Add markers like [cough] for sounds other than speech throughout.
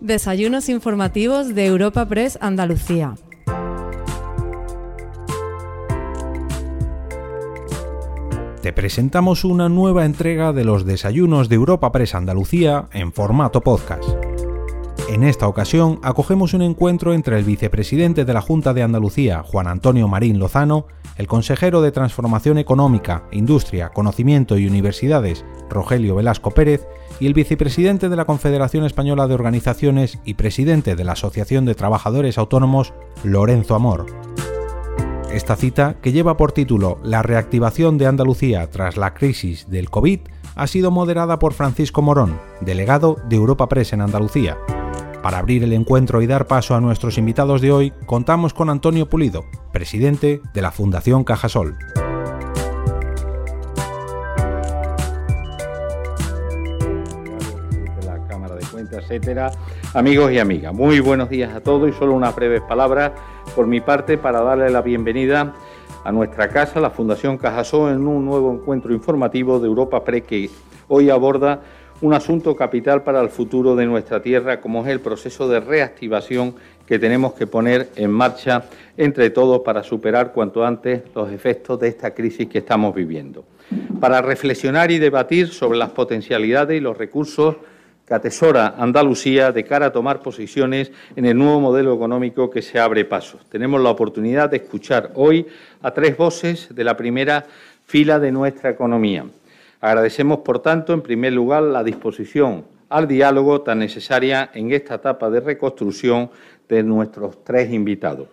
Desayunos informativos de Europa Press Andalucía. Te presentamos una nueva entrega de los desayunos de Europa Press Andalucía en formato podcast. En esta ocasión acogemos un encuentro entre el vicepresidente de la Junta de Andalucía, Juan Antonio Marín Lozano, el consejero de Transformación Económica, Industria, Conocimiento y Universidades, Rogelio Velasco Pérez, y el vicepresidente de la Confederación Española de Organizaciones y presidente de la Asociación de Trabajadores Autónomos, Lorenzo Amor. Esta cita, que lleva por título La reactivación de Andalucía tras la crisis del COVID, ha sido moderada por Francisco Morón, delegado de Europa Press en Andalucía, para abrir el encuentro y dar paso a nuestros invitados de hoy, contamos con Antonio Pulido, presidente de la Fundación Cajasol. la Cámara de Cuentas, etcétera. Amigos y amigas, muy buenos días a todos y solo unas breves palabras por mi parte para darle la bienvenida a nuestra casa, la Fundación Cajasol, en un nuevo encuentro informativo de Europa Pre que hoy aborda un asunto capital para el futuro de nuestra tierra, como es el proceso de reactivación que tenemos que poner en marcha entre todos para superar cuanto antes los efectos de esta crisis que estamos viviendo. Para reflexionar y debatir sobre las potencialidades y los recursos que atesora Andalucía de cara a tomar posiciones en el nuevo modelo económico que se abre paso. Tenemos la oportunidad de escuchar hoy a tres voces de la primera fila de nuestra economía. Agradecemos, por tanto, en primer lugar, la disposición al diálogo tan necesaria en esta etapa de reconstrucción de nuestros tres invitados.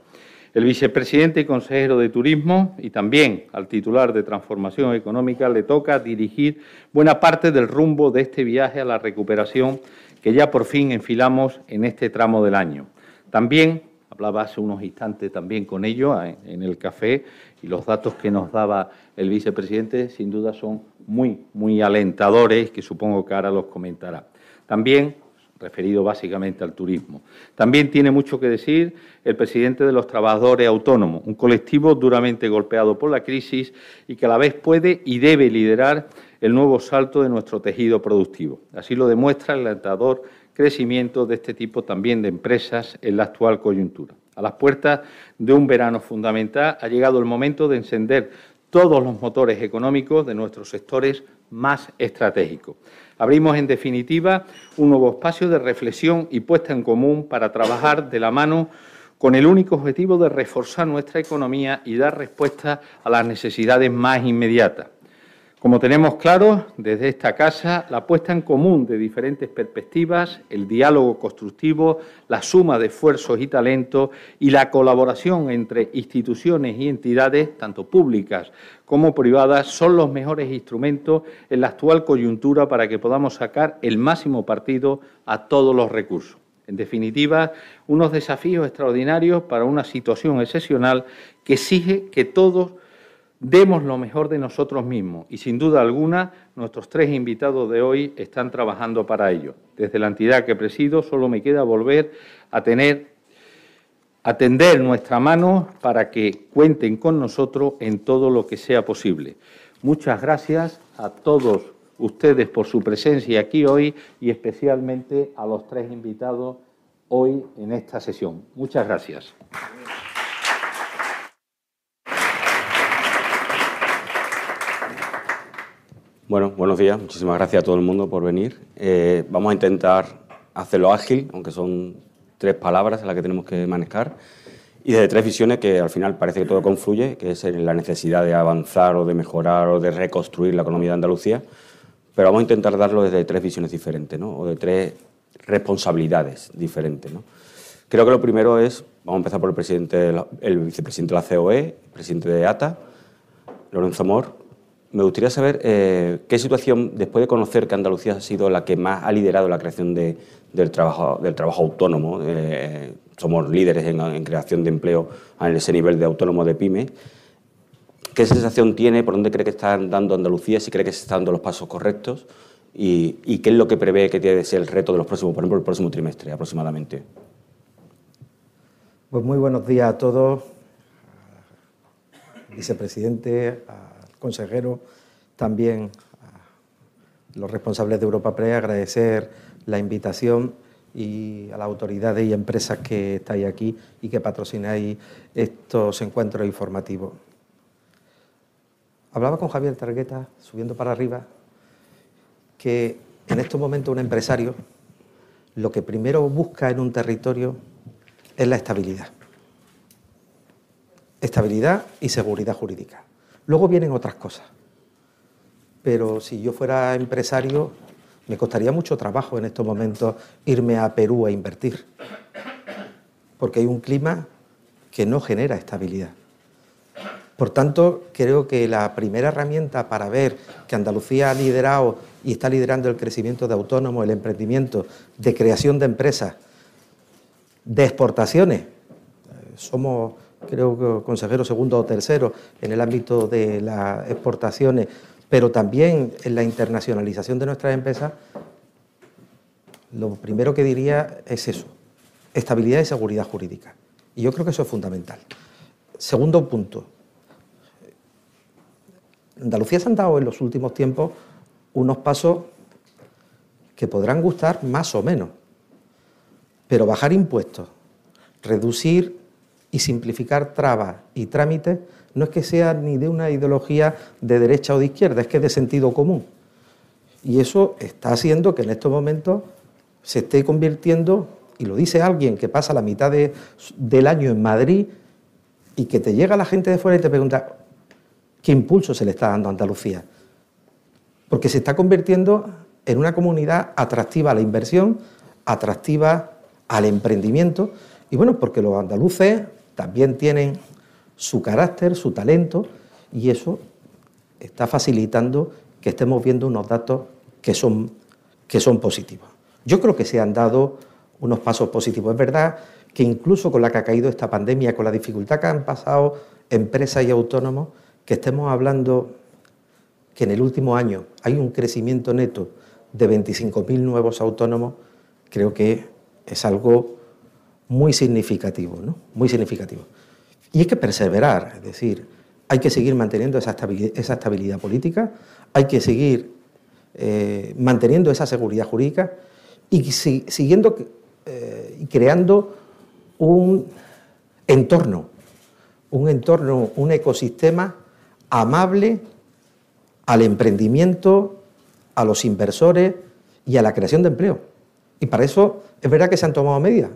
El vicepresidente y consejero de Turismo y también al titular de Transformación Económica le toca dirigir buena parte del rumbo de este viaje a la recuperación que ya por fin enfilamos en este tramo del año. También, hablaba hace unos instantes también con ellos en el café, y los datos que nos daba el vicepresidente sin duda son muy, muy alentadores, que supongo que ahora los comentará. También, referido básicamente al turismo. También tiene mucho que decir el presidente de los trabajadores autónomos, un colectivo duramente golpeado por la crisis y que a la vez puede y debe liderar el nuevo salto de nuestro tejido productivo. Así lo demuestra el alentador crecimiento de este tipo también de empresas en la actual coyuntura. A las puertas de un verano fundamental ha llegado el momento de encender todos los motores económicos de nuestros sectores más estratégicos. Abrimos, en definitiva, un nuevo espacio de reflexión y puesta en común para trabajar de la mano con el único objetivo de reforzar nuestra economía y dar respuesta a las necesidades más inmediatas. Como tenemos claro desde esta casa, la puesta en común de diferentes perspectivas, el diálogo constructivo, la suma de esfuerzos y talentos y la colaboración entre instituciones y entidades, tanto públicas como privadas, son los mejores instrumentos en la actual coyuntura para que podamos sacar el máximo partido a todos los recursos. En definitiva, unos desafíos extraordinarios para una situación excepcional que exige que todos demos lo mejor de nosotros mismos y sin duda alguna nuestros tres invitados de hoy están trabajando para ello. Desde la entidad que presido solo me queda volver a tener a tender nuestra mano para que cuenten con nosotros en todo lo que sea posible. Muchas gracias a todos ustedes por su presencia aquí hoy y especialmente a los tres invitados hoy en esta sesión. Muchas gracias. Bueno, buenos días. Muchísimas gracias a todo el mundo por venir. Eh, vamos a intentar hacerlo ágil, aunque son tres palabras en las que tenemos que manejar, y desde tres visiones que al final parece que todo confluye, que es la necesidad de avanzar o de mejorar o de reconstruir la economía de Andalucía, pero vamos a intentar darlo desde tres visiones diferentes, ¿no? o de tres responsabilidades diferentes. Creo que lo primero es, vamos a empezar por el, presidente, el vicepresidente de la COE, presidente de ATA, Lorenzo Mor, me gustaría saber eh, qué situación, después de conocer que Andalucía ha sido la que más ha liderado la creación del, trabajo, autónomo, eh, somos líderes en, creación de empleo a ese nivel de autónomo de pyme, ¿qué sensación tiene, por dónde cree que está dando Andalucía, si cree que se están dando los pasos correctos y, y qué es lo que prevé que tiene que ser el reto de los próximos, por ejemplo, el próximo trimestre aproximadamente? Pues muy buenos días a todos, vicepresidente, consejero, también a los responsables de Europa Pre, agradecer la invitación y a las autoridades y empresas que estáis aquí y que patrocináis estos encuentros informativos. Hablaba con Javier Targueta, subiendo para arriba, que en estos momentos un empresario lo que primero busca en un territorio es la estabilidad. Estabilidad y seguridad jurídica. Luego vienen otras cosas. Pero si yo fuera empresario, me costaría mucho trabajo en estos momentos irme a Perú a invertir. Porque hay un clima que no genera estabilidad. Por tanto, creo que la primera herramienta para ver que Andalucía ha liderado y está liderando el crecimiento de autónomos, el emprendimiento, de creación de empresas, de exportaciones. Somos, creo que, consejero segundo o tercero en el ámbito de las exportaciones, pero también en la internacionalización de nuestras empresas. Lo primero que diría es eso, estabilidad y seguridad jurídica. Y yo creo que eso es fundamental. Segundo punto, Andalucía se han dado en los últimos tiempos unos pasos que podrán gustar más o menos, pero bajar impuestos, reducir y simplificar trabas y trámites no es que sea ni de una ideología de derecha o de izquierda, es que es de sentido común. Y eso está haciendo que en estos momentos se esté convirtiendo, y lo dice alguien que pasa la mitad del año en Madrid y que te llega la gente de fuera y te pregunta, ¿Qué impulso se le está dando a Andalucía? Porque se está convirtiendo en una comunidad atractiva a la inversión, atractiva al emprendimiento, y bueno, porque los andaluces también tienen su carácter, su talento, y eso está facilitando que estemos viendo unos datos que son, que son positivos. Yo creo que se han dado unos pasos positivos. Es verdad que incluso con la que ha caído esta pandemia, con la dificultad que han pasado empresas y autónomos, que estemos hablando que en el último año hay un crecimiento neto de 25.000 nuevos autónomos, creo que es algo muy significativo, ¿no? Muy significativo. Y hay que perseverar, es decir, hay que seguir manteniendo esa estabilidad, política, hay que seguir eh, manteniendo esa seguridad jurídica y siguiendo eh, creando un entorno, un entorno, un ecosistema amable al emprendimiento, a los inversores y a la creación de empleo. Y para eso es verdad que se han tomado medidas.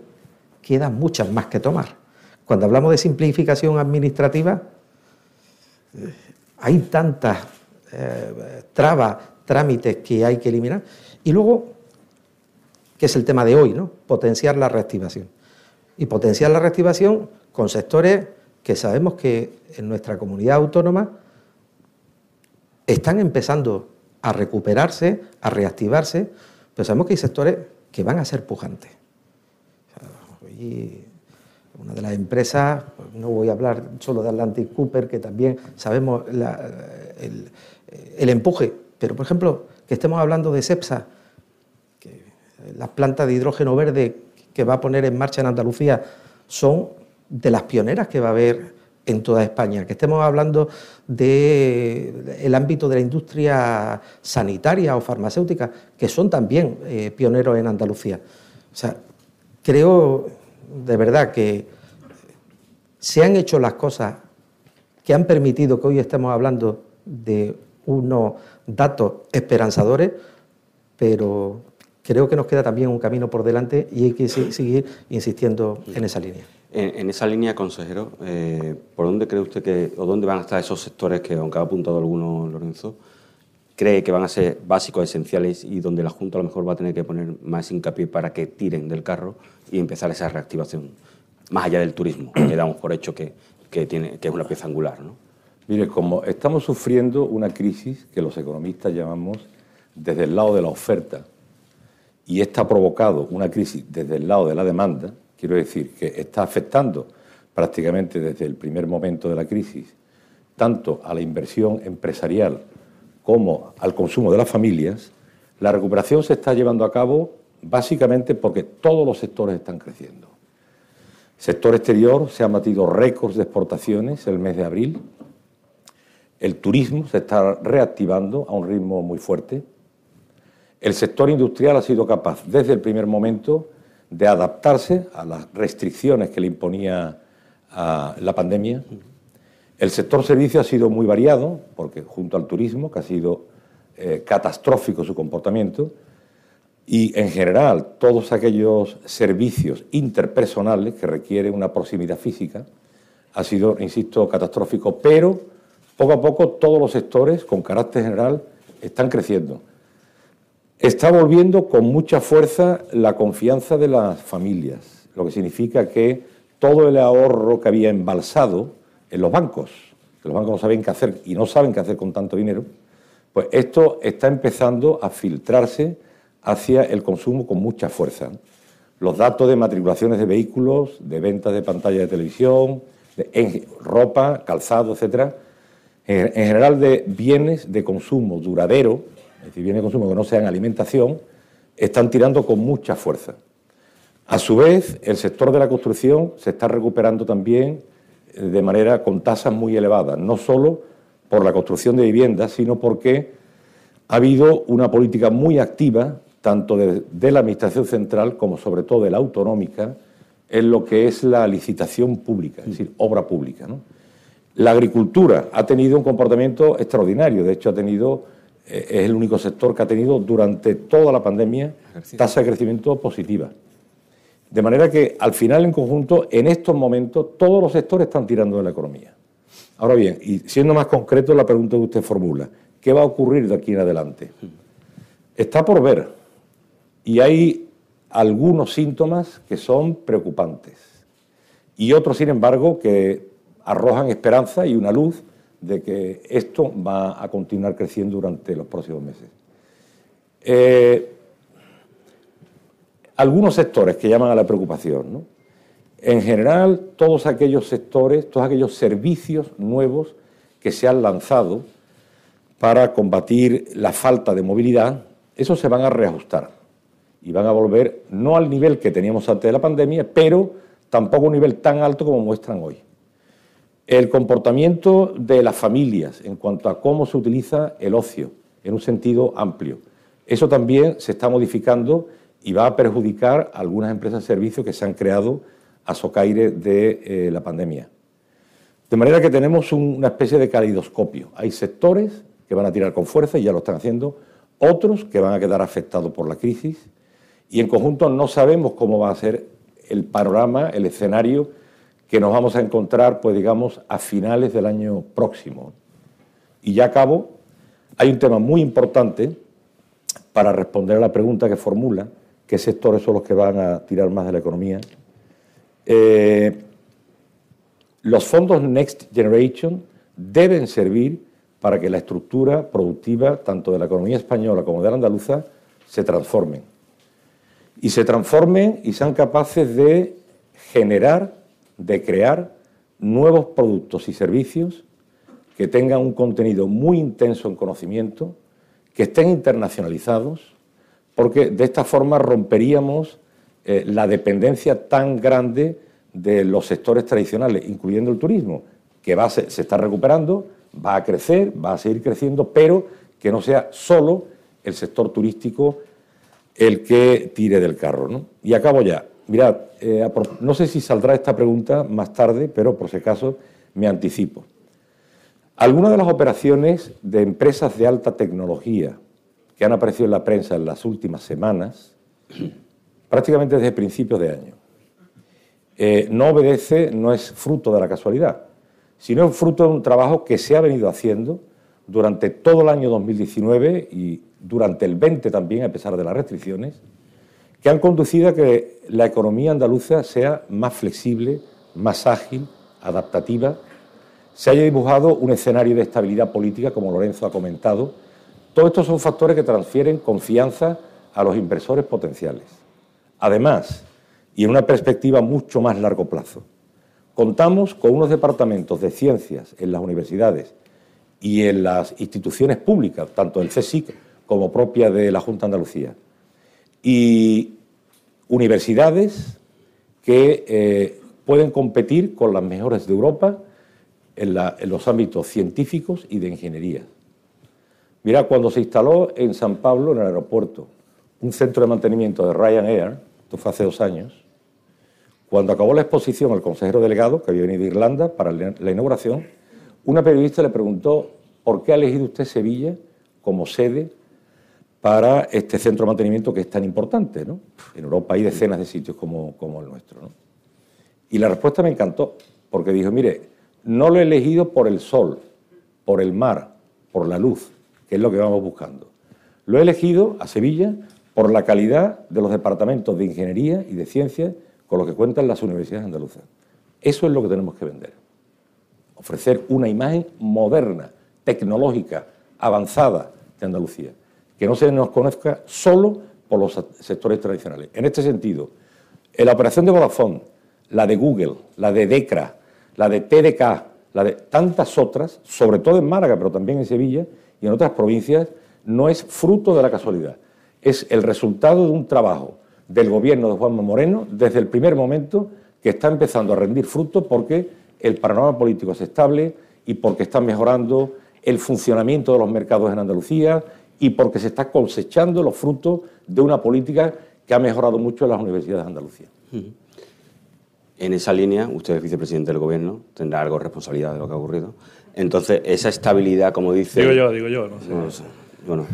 Quedan muchas más que tomar. Cuando hablamos de simplificación administrativa, hay tantas eh, trabas, trámites que hay que eliminar. Y luego, que es el tema de hoy, ¿no? Potenciar la reactivación. Y potenciar la reactivación con sectores que sabemos que en nuestra comunidad autónoma están empezando a recuperarse, a reactivarse, pero sabemos que hay sectores que van a ser pujantes. Una de las empresas, no voy a hablar solo de Atlantic Cooper, que también sabemos el, el, empuje, pero por ejemplo, que estemos hablando de CEPSA, que las plantas de hidrógeno verde que va a poner en marcha en Andalucía son de las pioneras que va a haber en toda España, que estemos hablando del ámbito de la industria sanitaria o farmacéutica, que son también eh, pioneros en Andalucía. O sea, creo de verdad que se han hecho las cosas que han permitido que hoy estemos hablando de unos datos esperanzadores, pero creo que nos queda también un camino por delante y hay que seguir insistiendo en esa línea. En, esa línea, consejero, eh, ¿por dónde cree usted que, o dónde van a estar esos sectores que, aunque ha apuntado alguno Lorenzo, cree que van a ser básicos, esenciales y donde la Junta a lo mejor va a tener que poner más hincapié para que tiren del carro y empezar esa reactivación, más allá del turismo, que damos por hecho que, tiene, que es una pieza angular? ¿no? Mire, como estamos sufriendo una crisis que los economistas llamamos desde el lado de la oferta y esta ha provocado una crisis desde el lado de la demanda, Quiero decir que está afectando prácticamente desde el primer momento de la crisis tanto a la inversión empresarial como al consumo de las familias, la recuperación se está llevando a cabo básicamente porque todos los sectores están creciendo. Sector exterior se han batido récords de exportaciones el mes de abril. El turismo se está reactivando a un ritmo muy fuerte. El sector industrial ha sido capaz desde el primer momento de adaptarse a las restricciones que le imponía la pandemia. El sector servicio ha sido muy variado, porque junto al turismo, que ha sido eh, catastrófico su comportamiento, y en general todos aquellos servicios interpersonales que requieren una proximidad física, ha sido, insisto, catastrófico, pero poco a poco todos los sectores, con carácter general, están creciendo. Está volviendo con mucha fuerza la confianza de las familias, lo que significa que todo el ahorro que había embalsado en los bancos, que los bancos no saben qué hacer y no saben qué hacer con tanto dinero, pues esto está empezando a filtrarse hacia el consumo con mucha fuerza. Los datos de matriculaciones de vehículos, de ventas de pantallas de televisión, de ropa, calzado, etcétera, en general de bienes de consumo duradero, es decir, bienes de consumo que no sean alimentación, están tirando con mucha fuerza. A su vez, el sector de la construcción se está recuperando también de manera con tasas muy elevadas, no solo por la construcción de viviendas, sino porque ha habido una política muy activa, tanto de, la Administración Central como sobre todo de la autonómica, en lo que es la licitación pública, es decir, obra pública. La agricultura ha tenido un comportamiento extraordinario, de hecho ha tenido, eh, es el único sector que ha tenido durante toda la pandemia tasa de crecimiento positiva. De manera que al final, en conjunto, en estos momentos, todos los sectores están tirando de la economía. Ahora bien, y siendo más concreto la pregunta que usted formula, ¿qué va a ocurrir de aquí en adelante? Está por ver. Y hay algunos síntomas que son preocupantes. Y otros, sin embargo, que arrojan esperanza y una luz de que esto va a continuar creciendo durante los próximos meses. Eh, algunos sectores que llaman a la preocupación. En general, todos aquellos sectores, todos aquellos servicios nuevos que se han lanzado para combatir la falta de movilidad, esos se van a reajustar y van a volver no al nivel que teníamos antes de la pandemia, pero tampoco a un nivel tan alto como muestran hoy. El comportamiento de las familias en cuanto a cómo se utiliza el ocio en un sentido amplio, eso también se está modificando y va a perjudicar algunas empresas de servicios que se han creado a socaire de eh, la pandemia. De manera que tenemos una especie de calidoscopio. Hay sectores que van a tirar con fuerza y ya lo están haciendo, otros que van a quedar afectados por la crisis y en conjunto no sabemos cómo va a ser el panorama, el escenario que nos vamos a encontrar, pues digamos, a finales del año próximo. Y ya acabo, hay un tema muy importante para responder a la pregunta que formula, qué sectores son los que van a tirar más de la economía. Eh, los fondos Next Generation deben servir para que la estructura productiva, tanto de la economía española como de la andaluza, se transformen. Y se transformen y sean capaces de generar, de crear nuevos productos y servicios que tengan un contenido muy intenso en conocimiento, que estén internacionalizados, porque de esta forma romperíamos eh, la dependencia tan grande de los sectores tradicionales, incluyendo el turismo, que se, está recuperando, va a crecer, va a seguir creciendo, pero que no sea solo el sector turístico el que tire del carro. Y acabo ya. Mirad, eh, no sé si saldrá esta pregunta más tarde, pero por si acaso me anticipo. Algunas de las operaciones de empresas de alta tecnología que han aparecido en la prensa en las últimas semanas, prácticamente desde principios de año. Eh, no obedece, no es fruto de la casualidad, sino es fruto de un trabajo que se ha venido haciendo durante todo el año 2019 y durante el 20 también, a pesar de las restricciones, que han conducido a que la economía andaluza sea más flexible, más ágil, adaptativa, se haya dibujado un escenario de estabilidad política, como Lorenzo ha comentado, todos estos son factores que transfieren confianza a los inversores potenciales. Además, y en una perspectiva mucho más largo plazo, contamos con unos departamentos de ciencias en las universidades y en las instituciones públicas, tanto el CSIC como propia de la Junta de Andalucía, y universidades que eh, pueden competir con las mejores de Europa en los ámbitos científicos y de ingeniería. Mira, cuando se instaló en San Pablo, en el aeropuerto, un centro de mantenimiento de Ryanair, esto fue hace dos años, cuando acabó la exposición el consejero delegado, que había venido de Irlanda para la inauguración, una periodista le preguntó por qué ha elegido usted Sevilla como sede para este centro de mantenimiento que es tan importante. ¿no? En Europa hay decenas de sitios como, como el nuestro. ¿no? Y la respuesta me encantó, porque dijo, mire, no lo he elegido por el sol, por el mar, por la luz, que es lo que vamos buscando. Lo he elegido a Sevilla por la calidad de los departamentos de ingeniería y de ciencias con lo que cuentan las universidades andaluzas. Eso es lo que tenemos que vender. Ofrecer una imagen moderna, tecnológica, avanzada de Andalucía, que no se nos conozca solo por los sectores tradicionales. En este sentido, en la operación de Vodafone, la de Google, la de DECRA, la de TDK, la de tantas otras, sobre todo en Málaga, pero también en Sevilla y en otras provincias, no es fruto de la casualidad, es el resultado de un trabajo del gobierno de Juanma Moreno desde el primer momento que está empezando a rendir fruto porque el panorama político es estable y porque está mejorando el funcionamiento de los mercados en Andalucía y porque se está cosechando los frutos de una política que ha mejorado mucho en las universidades de Andalucía. En esa línea, usted es vicepresidente del Gobierno, tendrá algo de responsabilidad de lo que ha ocurrido. Entonces, esa estabilidad, como dice... Digo yo, digo yo, no sé bueno,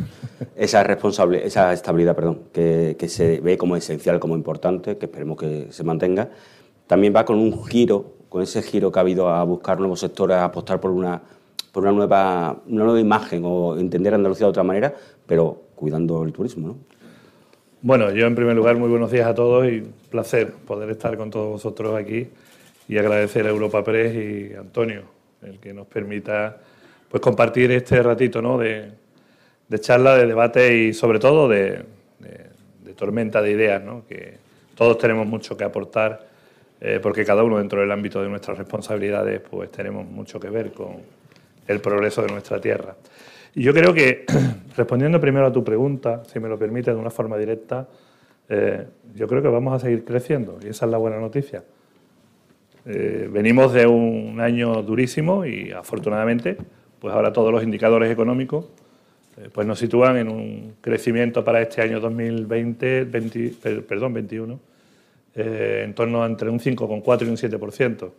esa, responsable, esa estabilidad perdón, que, se ve como esencial, como importante, que esperemos que se mantenga, también va con un giro, con ese giro que ha habido a buscar nuevos sectores, a apostar por una, por una, nueva, una nueva imagen o entender Andalucía de otra manera, pero cuidando el turismo. ¿no? Bueno, yo en primer lugar muy buenos días a todos y placer poder estar con todos vosotros aquí y agradecer a Europa Press y Antonio el que nos permita pues compartir este ratito ¿no? de, de charla, de debate y sobre todo de, tormenta de ideas, ¿no? que todos tenemos mucho que aportar eh, porque cada uno dentro del ámbito de nuestras responsabilidades pues tenemos mucho que ver con el progreso de nuestra tierra. Y yo creo que, [clears throat] respondiendo primero a tu pregunta, si me lo permite de una forma directa, eh, yo creo que vamos a seguir creciendo y esa es la buena noticia. Eh, venimos de un año durísimo y afortunadamente, pues ahora todos los indicadores económicos eh, pues nos sitúan en un crecimiento para este año 2020, perdón, 21, eh, en torno a entre un 5,4 y un 7%.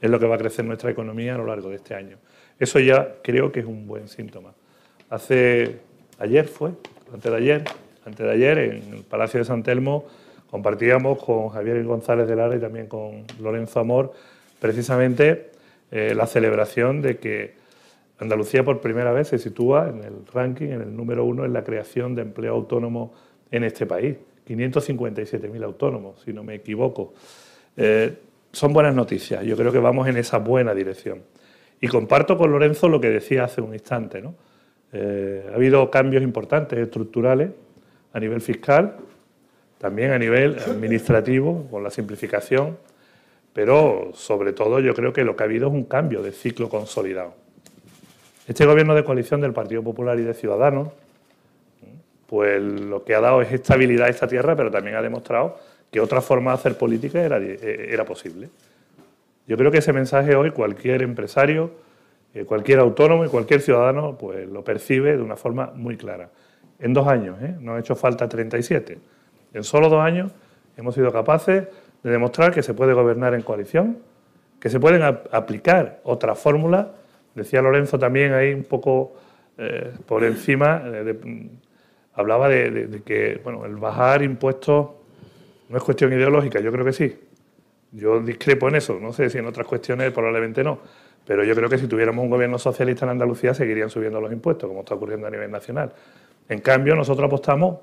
Es lo que va a crecer nuestra economía a lo largo de este año. Eso ya creo que es un buen síntoma. Hace, ayer fue, antes de ayer, antes de ayer, en el Palacio de San Telmo, compartíamos con Javier González de Lara y también con Lorenzo Amor precisamente eh, la celebración de que Andalucía por primera vez se sitúa en el ranking, en el número uno en la creación de empleo autónomo en este país. 557.000 autónomos, si no me equivoco. Eh, son buenas noticias, yo creo que vamos en esa buena dirección. Y comparto con Lorenzo lo que decía hace un instante. ¿no? Eh, ha habido cambios importantes, estructurales, a nivel fiscal, también a nivel administrativo, con la simplificación, pero sobre todo yo creo que lo que ha habido es un cambio de ciclo consolidado. Este gobierno de coalición del Partido Popular y de Ciudadanos, pues lo que ha dado es estabilidad a esta tierra, pero también ha demostrado que otra forma de hacer política era, era posible. Yo creo que ese mensaje hoy cualquier empresario, eh, cualquier autónomo y cualquier ciudadano pues lo percibe de una forma muy clara. En dos años, ¿eh? no ha hecho falta 37. En solo dos años hemos sido capaces de demostrar que se puede gobernar en coalición, que se pueden aplicar otras fórmulas Decía Lorenzo también ahí un poco eh, por encima, eh, hablaba de, que bueno, el bajar impuestos no es cuestión ideológica, yo creo que sí. Yo discrepo en eso, no sé si en otras cuestiones probablemente no, pero yo creo que si tuviéramos un gobierno socialista en Andalucía seguirían subiendo los impuestos, como está ocurriendo a nivel nacional. En cambio, nosotros apostamos,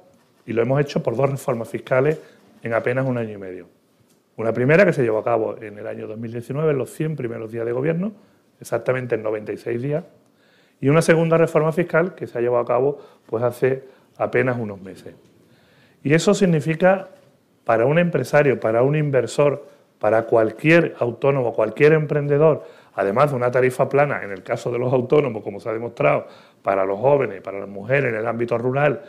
y lo hemos hecho por dos reformas fiscales en apenas un año y medio. Una primera que se llevó a cabo en el año 2019, en los 100 primeros días de gobierno, exactamente en 96 días, y una segunda reforma fiscal que se ha llevado a cabo pues hace apenas unos meses. Y eso significa para un empresario, para un inversor, para cualquier autónomo, cualquier emprendedor, además de una tarifa plana, en el caso de los autónomos, como se ha demostrado, para los jóvenes, para las mujeres en el ámbito rural,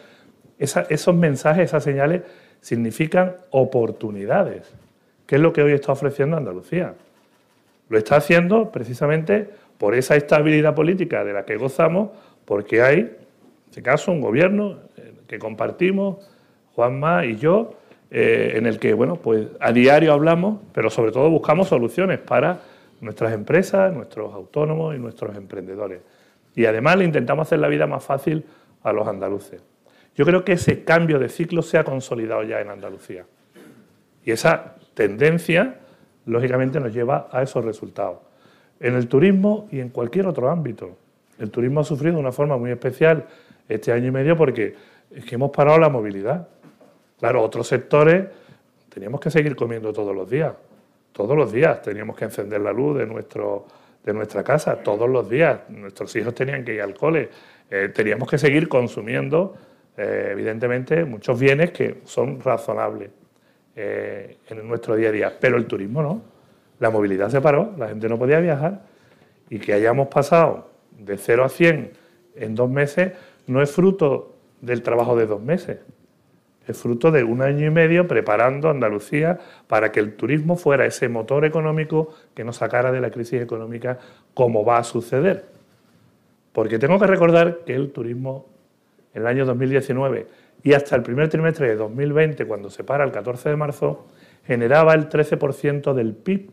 esos mensajes, esas señales significan oportunidades, que es lo que hoy está ofreciendo Andalucía. Lo está haciendo precisamente por esa estabilidad política de la que gozamos, porque hay, en este caso, un gobierno eh, que compartimos, Juanma y yo, eh, en el que, bueno, pues a diario hablamos, pero sobre todo buscamos soluciones para nuestras empresas, nuestros autónomos y nuestros emprendedores. Y además le intentamos hacer la vida más fácil a los andaluces. Yo creo que ese cambio de ciclo se ha consolidado ya en Andalucía. Y esa tendencia, lógicamente, nos lleva a esos resultados. En el turismo y en cualquier otro ámbito. El turismo ha sufrido de una forma muy especial este año y medio porque es que hemos parado la movilidad. Claro, otros sectores teníamos que seguir comiendo todos los días. Todos los días teníamos que encender la luz de, nuestro, de nuestra casa, todos los días. Nuestros hijos tenían que ir al cole. Eh, teníamos que seguir consumiendo, eh, evidentemente, muchos bienes que son razonables eh, en nuestro día a día. Pero el turismo no. La movilidad se paró, la gente no podía viajar. Y que hayamos pasado de 0 a 100 en dos meses no es fruto del trabajo de dos meses. Es fruto de un año y medio preparando Andalucía para que el turismo fuera ese motor económico que nos sacara de la crisis económica como va a suceder. Porque tengo que recordar que el turismo en el año 2019 y hasta el primer trimestre de 2020, cuando se para el 14 de marzo, generaba el 13% del PIB.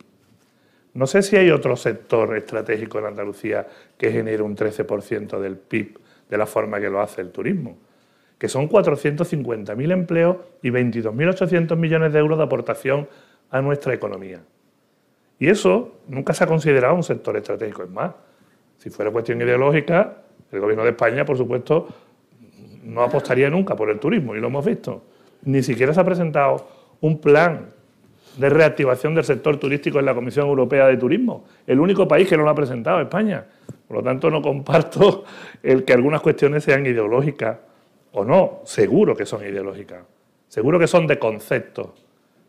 No sé si hay otro sector estratégico en Andalucía que genere un 13% del PIB de la forma que lo hace el turismo, que son 450.000 empleos y 22.800 millones de euros de aportación a nuestra economía. Y eso nunca se ha considerado un sector estratégico. Es más, si fuera cuestión ideológica, el Gobierno de España, por supuesto, no apostaría nunca por el turismo, y lo hemos visto. Ni siquiera se ha presentado un plan de reactivación del sector turístico en la Comisión Europea de Turismo. El único país que no lo ha presentado, España. Por lo tanto, no comparto el que algunas cuestiones sean ideológicas o no. Seguro que son ideológicas. Seguro que son de concepto.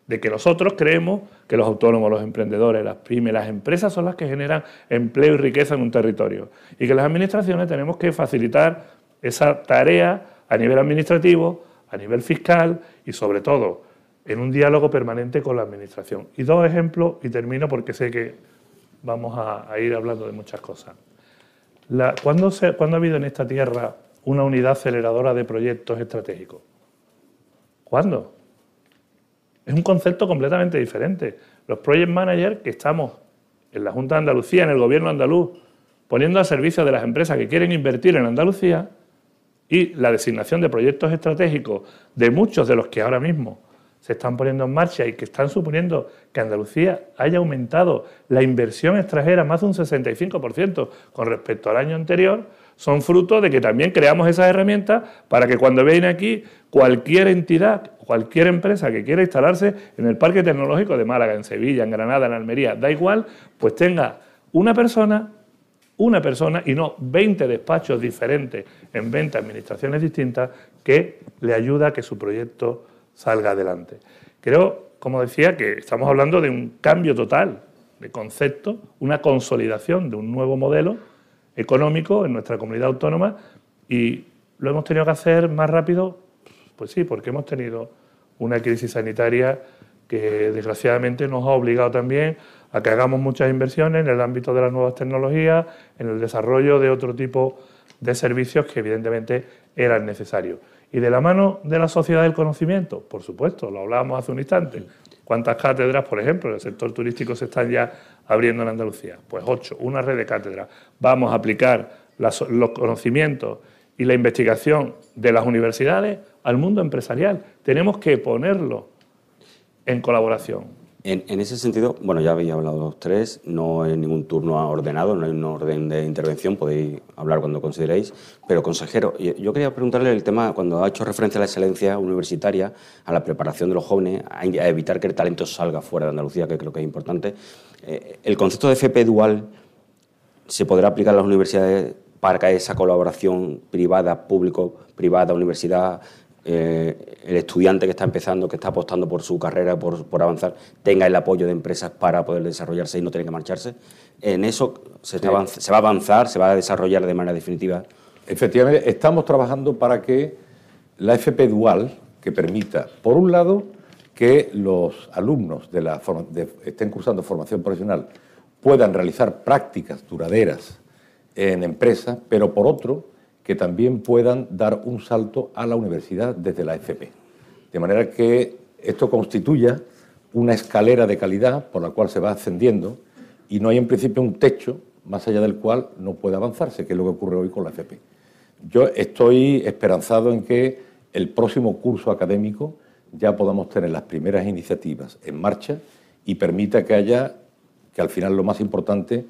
De que nosotros creemos que los autónomos, los emprendedores, las pymes, las empresas son las que generan empleo y riqueza en un territorio. Y que las administraciones tenemos que facilitar esa tarea a nivel administrativo, a nivel fiscal y sobre todo en un diálogo permanente con la Administración. Y dos ejemplos, y termino porque sé que vamos a, ir hablando de muchas cosas. ¿cuándo, ha habido en esta tierra una unidad aceleradora de proyectos estratégicos? ¿Cuándo? Es un concepto completamente diferente. Los project managers que estamos en la Junta de Andalucía, en el gobierno andaluz, poniendo a servicio de las empresas que quieren invertir en Andalucía, y la designación de proyectos estratégicos de muchos de los que ahora mismo se están poniendo en marcha y que están suponiendo que Andalucía haya aumentado la inversión extranjera más de un 65% con respecto al año anterior, son fruto de que también creamos esas herramientas para que cuando viene aquí cualquier entidad, cualquier empresa que quiera instalarse en el Parque Tecnológico de Málaga, en Sevilla, en Granada, en Almería, da igual, pues tenga una persona, una persona y no 20 despachos diferentes en 20 administraciones distintas que le ayuda a que su proyecto salga adelante. Creo, como decía, que estamos hablando de un cambio total de concepto, una consolidación de un nuevo modelo económico en nuestra comunidad autónoma y lo hemos tenido que hacer más rápido, pues sí, porque hemos tenido una crisis sanitaria que desgraciadamente nos ha obligado también a que hagamos muchas inversiones en el ámbito de las nuevas tecnologías, en el desarrollo de otro tipo de servicios que evidentemente eran necesarios. ¿Y de la mano de la sociedad del conocimiento? Por supuesto, lo hablábamos hace un instante. ¿Cuántas cátedras, por ejemplo, en el sector turístico se están ya abriendo en Andalucía? Pues ocho, una red de cátedras. Vamos a aplicar los conocimientos y la investigación de las universidades al mundo empresarial. Tenemos que ponerlo en colaboración. En, ese sentido, bueno, ya habéis hablado los tres, no hay ningún turno ordenado, no hay un orden de intervención, podéis hablar cuando consideréis. Pero, consejero, yo quería preguntarle el tema, cuando ha hecho referencia a la excelencia universitaria, a la preparación de los jóvenes, a evitar que el talento salga fuera de Andalucía, que creo que es importante. Eh, ¿El concepto de FP dual se podrá aplicar a las universidades para que esa colaboración privada, público-privada, universidad, eh, el estudiante que está empezando, que está apostando por su carrera, por, avanzar, tenga el apoyo de empresas para poder desarrollarse y no tener que marcharse. En eso se, va a avanzar, se va a desarrollar de manera definitiva. Efectivamente, estamos trabajando para que la FP dual, que permita, por un lado, que los alumnos de la, estén cursando formación profesional puedan realizar prácticas duraderas en empresas, pero por otro, que también puedan dar un salto a la universidad desde la FP. De manera que esto constituya una escalera de calidad por la cual se va ascendiendo y no hay en principio un techo más allá del cual no puede avanzarse, que es lo que ocurre hoy con la FP. Yo estoy esperanzado en que el próximo curso académico ya podamos tener las primeras iniciativas en marcha y permita que haya, que al final lo más importante,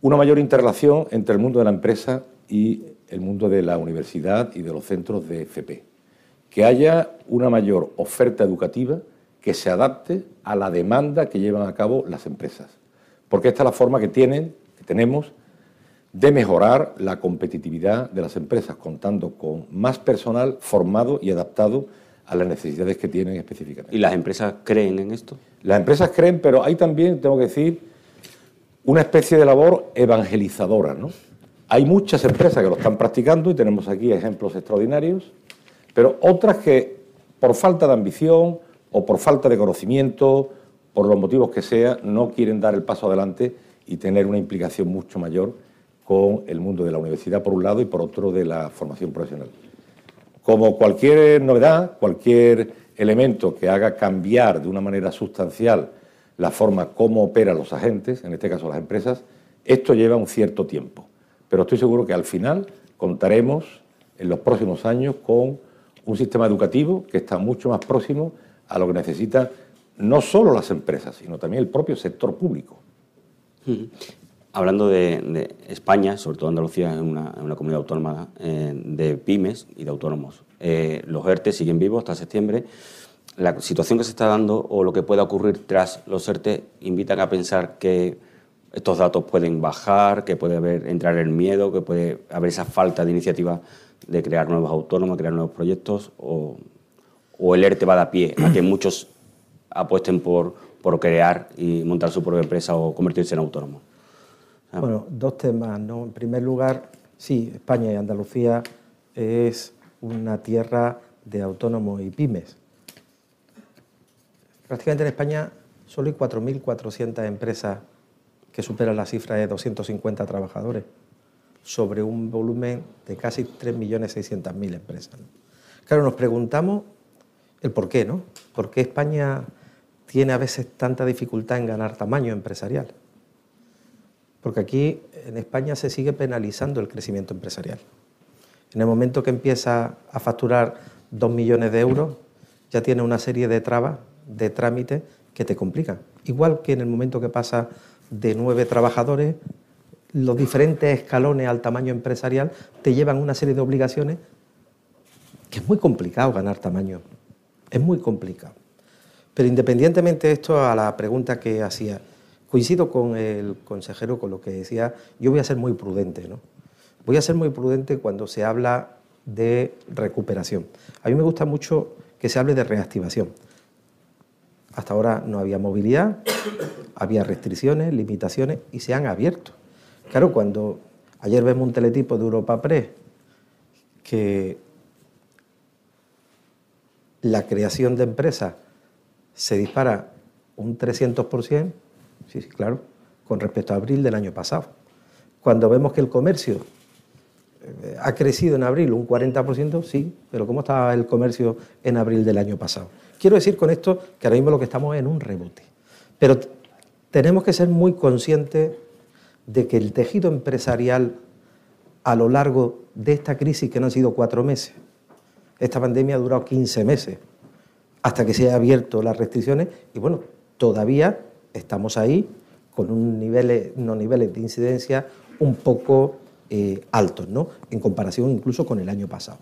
una mayor interrelación entre el mundo de la empresa y el mundo de la universidad y de los centros de FP. Que haya una mayor oferta educativa que se adapte a la demanda que llevan a cabo las empresas. Porque esta es la forma que tienen, que tenemos, de mejorar la competitividad de las empresas, contando con más personal formado y adaptado a las necesidades que tienen específicamente. ¿Y las empresas creen en esto? Las empresas creen, pero hay también, tengo que decir, una especie de labor evangelizadora. ¿no? Hay muchas empresas que lo están practicando y tenemos aquí ejemplos extraordinarios, pero otras que por falta de ambición o por falta de conocimiento, por los motivos que sea, no quieren dar el paso adelante y tener una implicación mucho mayor con el mundo de la universidad por un lado y por otro de la formación profesional. Como cualquier novedad, cualquier elemento que haga cambiar de una manera sustancial la forma como operan los agentes, en este caso las empresas, esto lleva un cierto tiempo. Pero estoy seguro que al final contaremos en los próximos años con un sistema educativo que está mucho más próximo a lo que necesitan no solo las empresas, sino también el propio sector público. Hablando de, España, sobre todo Andalucía, es una, comunidad autónoma eh, de pymes y de autónomos. Eh, los ERTE siguen vivos hasta septiembre. La situación que se está dando o lo que pueda ocurrir tras los ERTE invitan a pensar que estos datos pueden bajar, que puede haber, entrar el miedo, que puede haber esa falta de iniciativa de crear nuevos autónomos, crear nuevos proyectos, o, el ERTE va a pie a que muchos apuesten por, por crear y montar su propia empresa o convertirse en autónomos. Ah. Bueno, dos temas, ¿no? En primer lugar, sí, España y Andalucía es una tierra de autónomos y pymes. Prácticamente en España solo hay 4.400 empresas que superan la cifra de 250 trabajadores sobre un volumen de casi 3.600.000 empresas. Claro, nos preguntamos el por qué, ¿no? ¿Por qué España tiene a veces tanta dificultad en ganar tamaño empresarial? porque aquí en España se sigue penalizando el crecimiento empresarial. En el momento que empieza a facturar dos millones de euros, ya tiene una serie de trabas, de trámites que te complican. Igual que en el momento que pasa de nueve trabajadores, los diferentes escalones al tamaño empresarial te llevan una serie de obligaciones que es muy complicado ganar tamaño. Es muy complicado. Pero independientemente de esto, a la pregunta que hacía, Coincido con el consejero con lo que decía, yo voy a ser muy prudente, ¿no? Voy a ser muy prudente cuando se habla de recuperación. A mí me gusta mucho que se hable de reactivación. Hasta ahora no había movilidad, [coughs] había restricciones, limitaciones y se han abierto. Claro, cuando ayer vemos un teletipo de Europa Press que la creación de empresas se dispara un 300%, Sí, sí, claro, con respecto a abril del año pasado. Cuando vemos que el comercio ha crecido en abril un 40%, sí, pero ¿cómo estaba el comercio en abril del año pasado? Quiero decir con esto que ahora mismo lo que estamos es en un rebote. Pero tenemos que ser muy conscientes de que el tejido empresarial a lo largo de esta crisis, que no han sido cuatro meses, esta pandemia ha durado 15 meses, hasta que se han abierto las restricciones, y bueno, todavía estamos ahí con un nivel, unos niveles de incidencia un poco eh, altos, ¿no? en comparación incluso con el año pasado.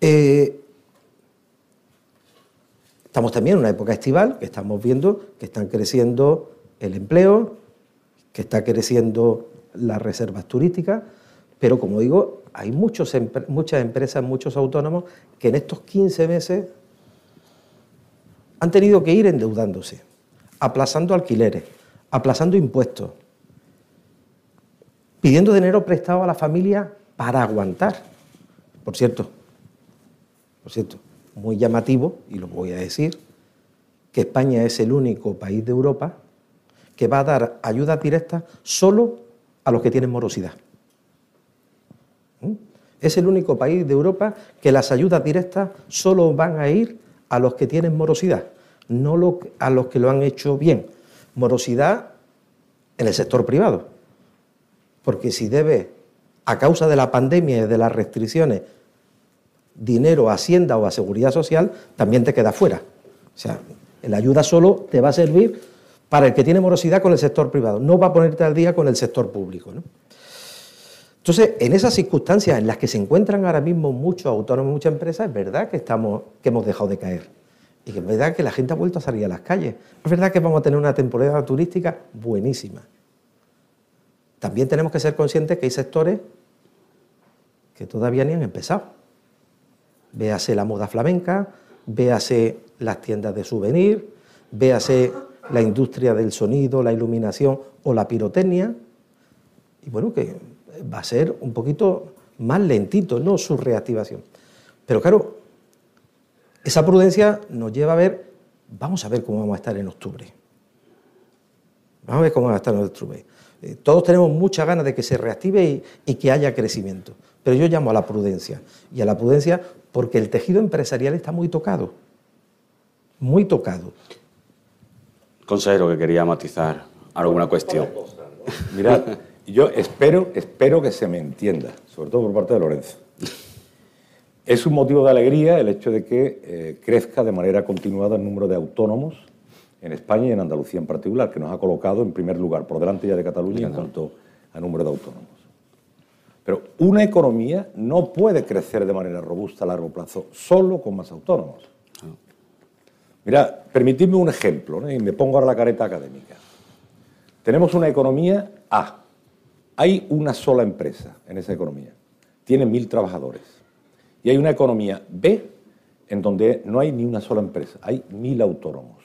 Eh, estamos también en una época estival, que estamos viendo que están creciendo el empleo, que está creciendo las reservas turísticas, pero como digo, hay muchos, muchas empresas, muchos autónomos que en estos 15 meses han tenido que ir endeudándose, aplazando alquileres, aplazando impuestos, pidiendo dinero prestado a la familia para aguantar. Por cierto, por cierto, muy llamativo, y lo voy a decir, que España es el único país de Europa que va a dar ayuda directa solo a los que tienen morosidad. ¿Mm? Es el único país de Europa que las ayudas directas solo van a ir a los que tienen morosidad, no a los que lo han hecho bien. Morosidad en el sector privado. Porque si debe, a causa de la pandemia y de las restricciones, dinero a Hacienda o a Seguridad Social, también te queda fuera. O sea, la ayuda solo te va a servir para el que tiene morosidad con el sector privado, no va a ponerte al día con el sector público. Entonces, en esas circunstancias en las que se encuentran ahora mismo muchos autónomos, muchas empresas, es verdad que, estamos, que hemos dejado de caer. Y que es verdad que la gente ha vuelto a salir a las calles. Es verdad que vamos a tener una temporada turística buenísima. También tenemos que ser conscientes que hay sectores que todavía ni han empezado. Véase la moda flamenca, véase las tiendas de souvenir, véase la industria del sonido, la iluminación o la pirotecnia. Y bueno, que va a ser un poquito más lentito, ¿no? Su reactivación. Pero claro, esa prudencia nos lleva a ver, vamos a ver cómo vamos a estar en octubre. Vamos a ver cómo vamos a estar en octubre. Eh, todos tenemos muchas ganas de que se reactive y, que haya crecimiento. Pero yo llamo a la prudencia. Y a la prudencia porque el tejido empresarial está muy tocado. Muy tocado. Consejero, que quería matizar alguna cuestión. Mirad, [laughs] yo espero, espero que se me entienda, sobre todo por parte de Lorenzo. Es un motivo de alegría el hecho de que eh, crezca de manera continuada el número de autónomos en España y en Andalucía en particular, que nos ha colocado en primer lugar, por delante ya de Cataluña en cuanto a número de autónomos. Pero una economía no puede crecer de manera robusta a largo plazo solo con más autónomos. Mira, permitidme un ejemplo, y me pongo ahora la careta académica. Tenemos una economía A. Hay una sola empresa en esa economía. Tiene mil trabajadores. Y hay una economía B en donde no hay ni una sola empresa. Hay mil autónomos.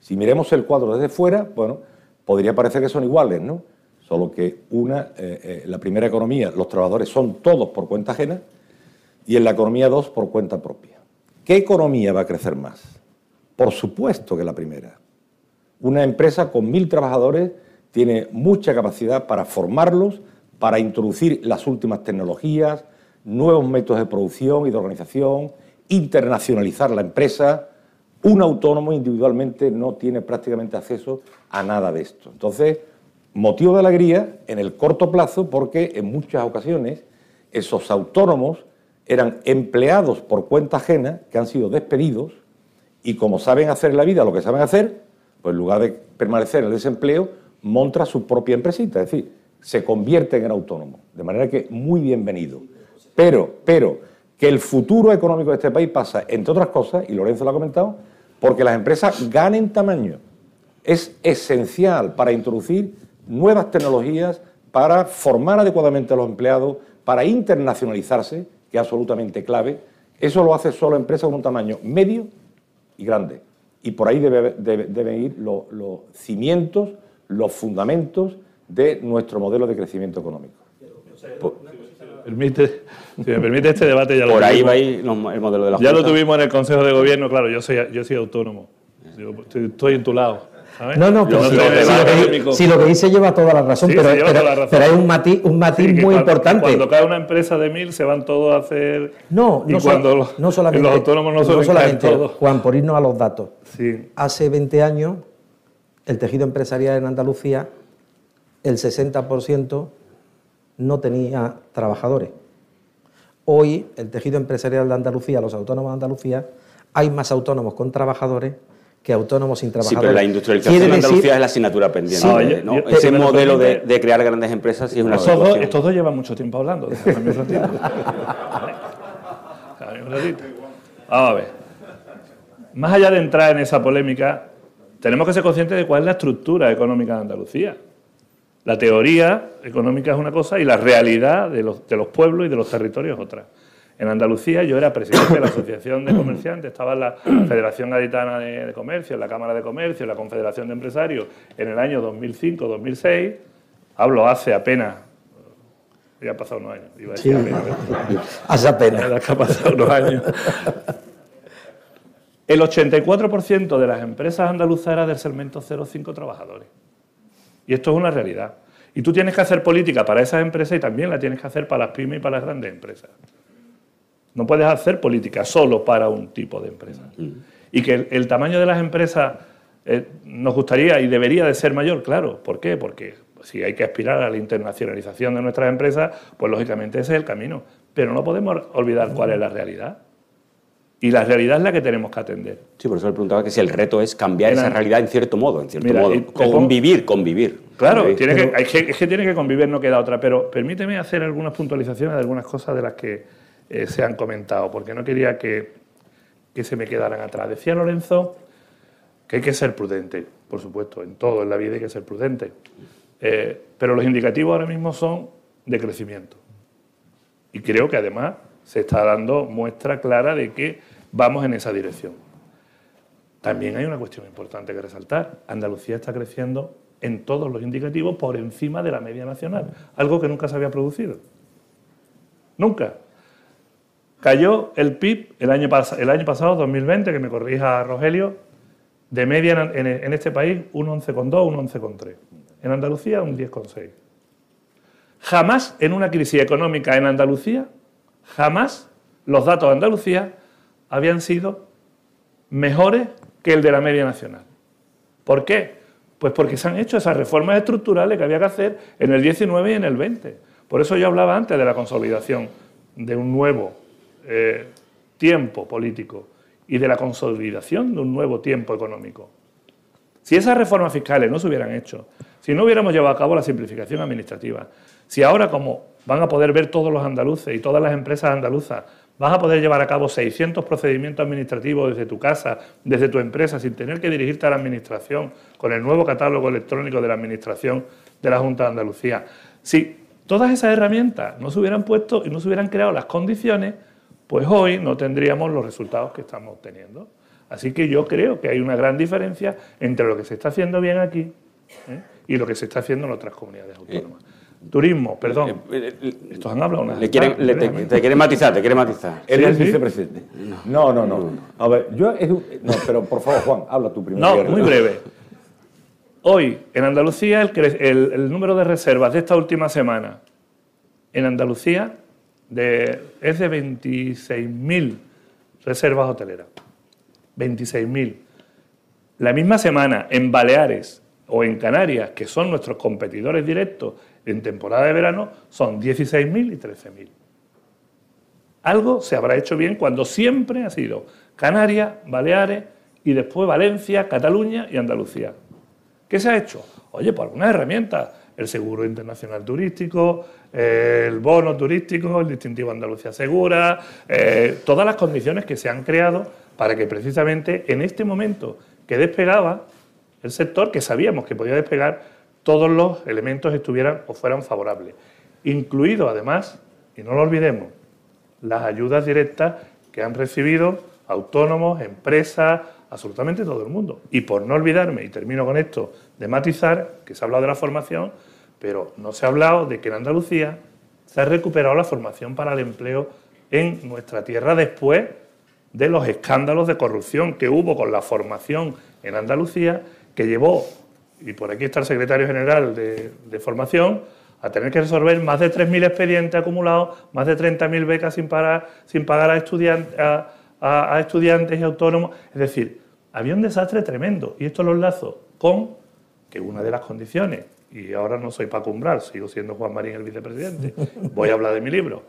Si miremos el cuadro desde fuera, bueno, podría parecer que son iguales, ¿no? Solo que una, eh, eh, la primera economía, los trabajadores son todos por cuenta ajena y en la economía dos por cuenta propia. ¿Qué economía va a crecer más? Por supuesto que la primera. Una empresa con mil trabajadores tiene mucha capacidad para formarlos, para introducir las últimas tecnologías, nuevos métodos de producción y de organización, internacionalizar la empresa, un autónomo individualmente no tiene prácticamente acceso a nada de esto. Entonces, motivo de alegría en el corto plazo porque en muchas ocasiones esos autónomos eran empleados por cuenta ajena que han sido despedidos y como saben hacer en la vida lo que saben hacer, pues en lugar de permanecer en el desempleo, monta su propia empresita, es decir, se convierten en autónomos. De manera que muy bienvenido. Pero, pero, que el futuro económico de este país pasa, entre otras cosas, y Lorenzo lo ha comentado, porque las empresas ganen tamaño. Es esencial para introducir nuevas tecnologías, para formar adecuadamente a los empleados, para internacionalizarse, que es absolutamente clave. Eso lo hace solo empresas con un tamaño medio y grande. Y por ahí deben ir los cimientos, los fundamentos de nuestro modelo de crecimiento económico. Permite, si me permite este debate ya lo Por ahí va el modelo de la Ya lo tuvimos en el Consejo de Gobierno, claro, yo soy, yo soy autónomo. Estoy, en tu lado. No, no, pero si, lo que, dice lleva toda la razón, pero, hay un matiz, un matiz muy importante. Cuando cae una empresa de mil, se van todos a hacer. No, no, y cuando no solamente, los autónomos no, no solamente Juan, por irnos a los datos. Hace 20 años, el tejido empresarial en Andalucía, el 60% no tenía trabajadores. Hoy, el tejido empresarial de Andalucía, los autónomos de Andalucía, hay más autónomos con trabajadores que autónomos sin trabajadores. Sí, pero la industrialización de Andalucía es la asignatura pendiente. Ese modelo de, crear grandes empresas sí es una estos dos, estos dos llevan mucho tiempo hablando. [laughs] Vamos a ver. Más allá de entrar en esa polémica, tenemos que ser conscientes de cuál es la estructura económica de Andalucía. La teoría económica es una cosa y la realidad de los, pueblos y de los territorios es otra. En Andalucía yo era presidente de la Asociación de Comerciantes, estaba en la Federación Gaditana de, Comercio, en la Cámara de Comercio, en la Confederación de Empresarios en el año 2005-2006. Hablo hace apenas ya ha pasado unos años. Iba a decir apenas. Hace apenas. Ha pasado unos años. El 84% de las empresas andaluzas era del segmento 0,5 trabajadores. Y esto es una realidad. Y tú tienes que hacer política para esas empresas y también la tienes que hacer para las pymes y para las grandes empresas. No puedes hacer política solo para un tipo de empresa. Mm. Y que el, el tamaño de las empresas eh, nos gustaría y debería de ser mayor, claro. ¿Por qué? Porque si hay que aspirar a la internacionalización de nuestras empresas, pues lógicamente ese es el camino. Pero no podemos olvidar cuál es la realidad. Y la realidad es la que tenemos que atender. Sí, por eso le preguntaba que si el reto es cambiar esa realidad en cierto modo, en cierto mira, modo. Convivir, convivir. Claro, tiene que, hay que- es que tiene que convivir, no queda otra. Pero permíteme hacer algunas puntualizaciones de algunas cosas de las que eh, se han comentado, porque no quería que, que se me quedaran atrás. Decía Lorenzo que hay que ser prudente, por supuesto, en todo en la vida hay que ser prudente. Eh, pero los indicativos ahora mismo son de crecimiento. Y creo que además se está dando muestra clara de que vamos en esa dirección. También hay una cuestión importante que resaltar. Andalucía está creciendo en todos los indicativos por encima de la media nacional, algo que nunca se había producido. Nunca. Cayó el PIB el año, el año pasado, 2020, que me corrija Rogelio, de media en, en- en este país un 11,2, un 11,3. En Andalucía un 10,6. Jamás en una crisis económica en Andalucía, jamás los datos de Andalucía habían sido mejores que el de la media nacional. ¿Por qué? Pues porque se han hecho esas reformas estructurales que había que hacer en el 19 y en el 20. Por eso yo hablaba antes de la consolidación de un nuevo eh, tiempo político y de la consolidación de un nuevo tiempo económico. Si esas reformas fiscales no se hubieran hecho, si no hubiéramos llevado a cabo la simplificación administrativa, si ahora como van a poder ver todos los andaluces y todas las empresas andaluzas, vas a poder llevar a cabo 600 procedimientos administrativos desde tu casa, desde tu empresa, sin tener que dirigirte a la Administración, con el nuevo catálogo electrónico de la Administración de la Junta de Andalucía. Si todas esas herramientas no se hubieran puesto y no se hubieran creado las condiciones, pues hoy no tendríamos los resultados que estamos teniendo. Así que yo creo que hay una gran diferencia entre lo que se está haciendo bien aquí ¿eh? y lo que se está haciendo en otras comunidades autónomas. Turismo, perdón. Eh, eh, Estos han hablado una Le quieren, le- te, te quieren matizar, te quieren matizar. Él es sí. vicepresidente. No, no, no. A ver, yo es un- no, pero por favor, Juan, habla tú primero. No, muy breve. Hoy, en Andalucía, el, cre- el- el número de reservas de esta última semana en Andalucía de- es de 26.000 reservas hoteleras. 26.000. La misma semana en Baleares o en Canarias, que son nuestros competidores directos en temporada de verano, son 16.000 y 13.000. Algo se habrá hecho bien cuando siempre ha sido Canarias, Baleares y después Valencia, Cataluña y Andalucía. ¿Qué se ha hecho? Oye, pues algunas herramientas. El seguro internacional turístico, el bono turístico, el distintivo Andalucía Segura, eh, todas las condiciones que se han creado para que precisamente en este momento que despegaba el sector, que sabíamos que podía despegar, todos los elementos estuvieran o fueran favorables. Incluido además, y no lo olvidemos, las ayudas directas que han recibido autónomos, empresas, absolutamente todo el mundo. Y por no olvidarme, y termino con esto, de matizar, que se ha hablado de la formación, pero no se ha hablado de que en Andalucía se ha recuperado la formación para el empleo en nuestra tierra después de los escándalos de corrupción que hubo con la formación en Andalucía, que llevó, y por aquí está el secretario general de, de formación, a tener que resolver más de 3.000 expedientes acumulados, más de 30.000 becas sin, parar, sin pagar a, estudiantes, a, a- a estudiantes y autónomos. Es decir, había un desastre tremendo. Y esto lo enlazo con que una de las condiciones, y ahora no soy Paco Umbral, sigo siendo Juan Marín el vicepresidente, [laughs] voy a hablar de mi libro.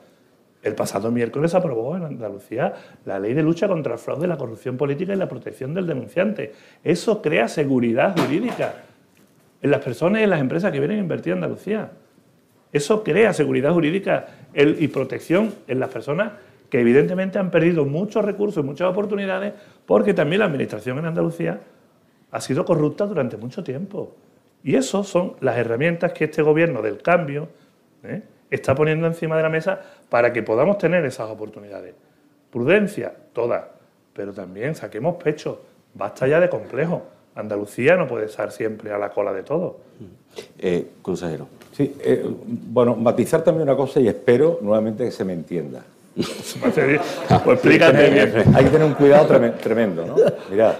El pasado miércoles aprobó en Andalucía la ley de lucha contra el fraude, la corrupción política y la protección del denunciante. Eso crea seguridad jurídica en las personas y en las empresas que vienen a invertir en Andalucía. Eso crea seguridad jurídica y protección en las personas que evidentemente han perdido muchos recursos y muchas oportunidades porque también la administración en Andalucía ha sido corrupta durante mucho tiempo. Y eso son las herramientas que este gobierno del cambio ¿eh? está poniendo encima de la mesa para que podamos tener esas oportunidades. Prudencia, toda, pero también saquemos pecho. Basta ya de complejo. Andalucía no puede estar siempre a la cola de todo. Eh, consejero. Sí, eh, bueno, matizar también una cosa y espero nuevamente que se me entienda. [laughs] Pues explícate bien. Hay que tener un cuidado tremen- tremendo, ¿no? Mirad,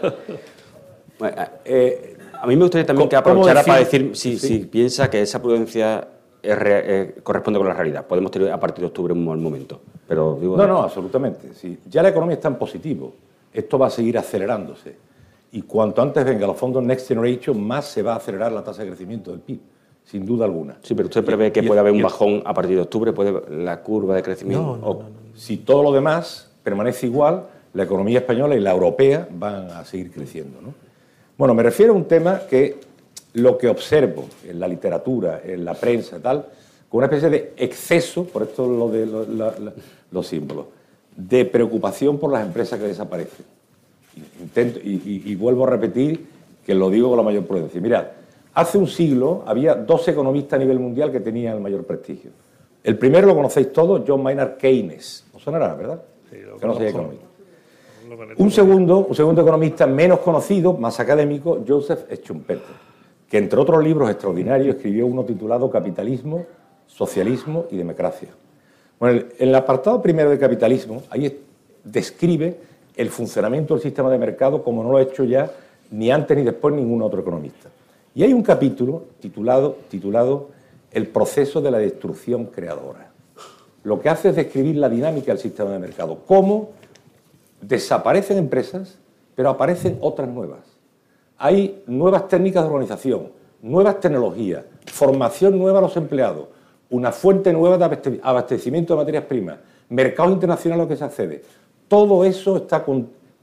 Bueno, eh, a mí me gustaría también que ¿Cómo aprovechara para decir si, Sí. si piensa que esa prudencia corresponde con la realidad. Podemos tener a partir de octubre un buen momento. Pero no, no, absolutamente. Sí. Ya la economía está en positivo. Esto va a seguir acelerándose. Y cuanto antes venga los fondos Next Generation, más se va a acelerar la tasa de crecimiento del PIB, sin duda alguna. Sí, pero usted prevé que puede haber un bajón a partir de octubre, puede la curva de crecimiento. No, si todo lo demás permanece igual, la economía española y la europea van a seguir creciendo. ¿no? Bueno, me refiero a un tema que lo que observo en la literatura, en la prensa y tal, con una especie de exceso, por esto lo de los símbolos, de preocupación por las empresas que desaparecen. Intento, y, vuelvo a repetir que lo digo con la mayor prudencia. Mirad, hace un siglo había dos economistas a nivel mundial que tenían el mayor prestigio. El primero lo conocéis todos, John Maynard Keynes. ¿Os sonará, verdad? Sí, lo que no economista. Un segundo, un segundo economista menos conocido, más académico, Joseph Schumpeter, que entre otros libros extraordinarios escribió uno titulado Capitalismo, Socialismo y Democracia. Bueno, en el apartado primero de capitalismo, ahí describe el funcionamiento del sistema de mercado como no lo ha hecho ya ni antes ni después ningún otro economista. Y hay un capítulo titulado, titulado El proceso de la destrucción creadora. Lo que hace es describir la dinámica del sistema de mercado, cómo desaparecen empresas, pero aparecen otras nuevas. Hay nuevas técnicas de organización, nuevas tecnologías, formación nueva a los empleados, una fuente nueva de abastecimiento de materias primas, mercados internacionales a los que se accede. Todo eso está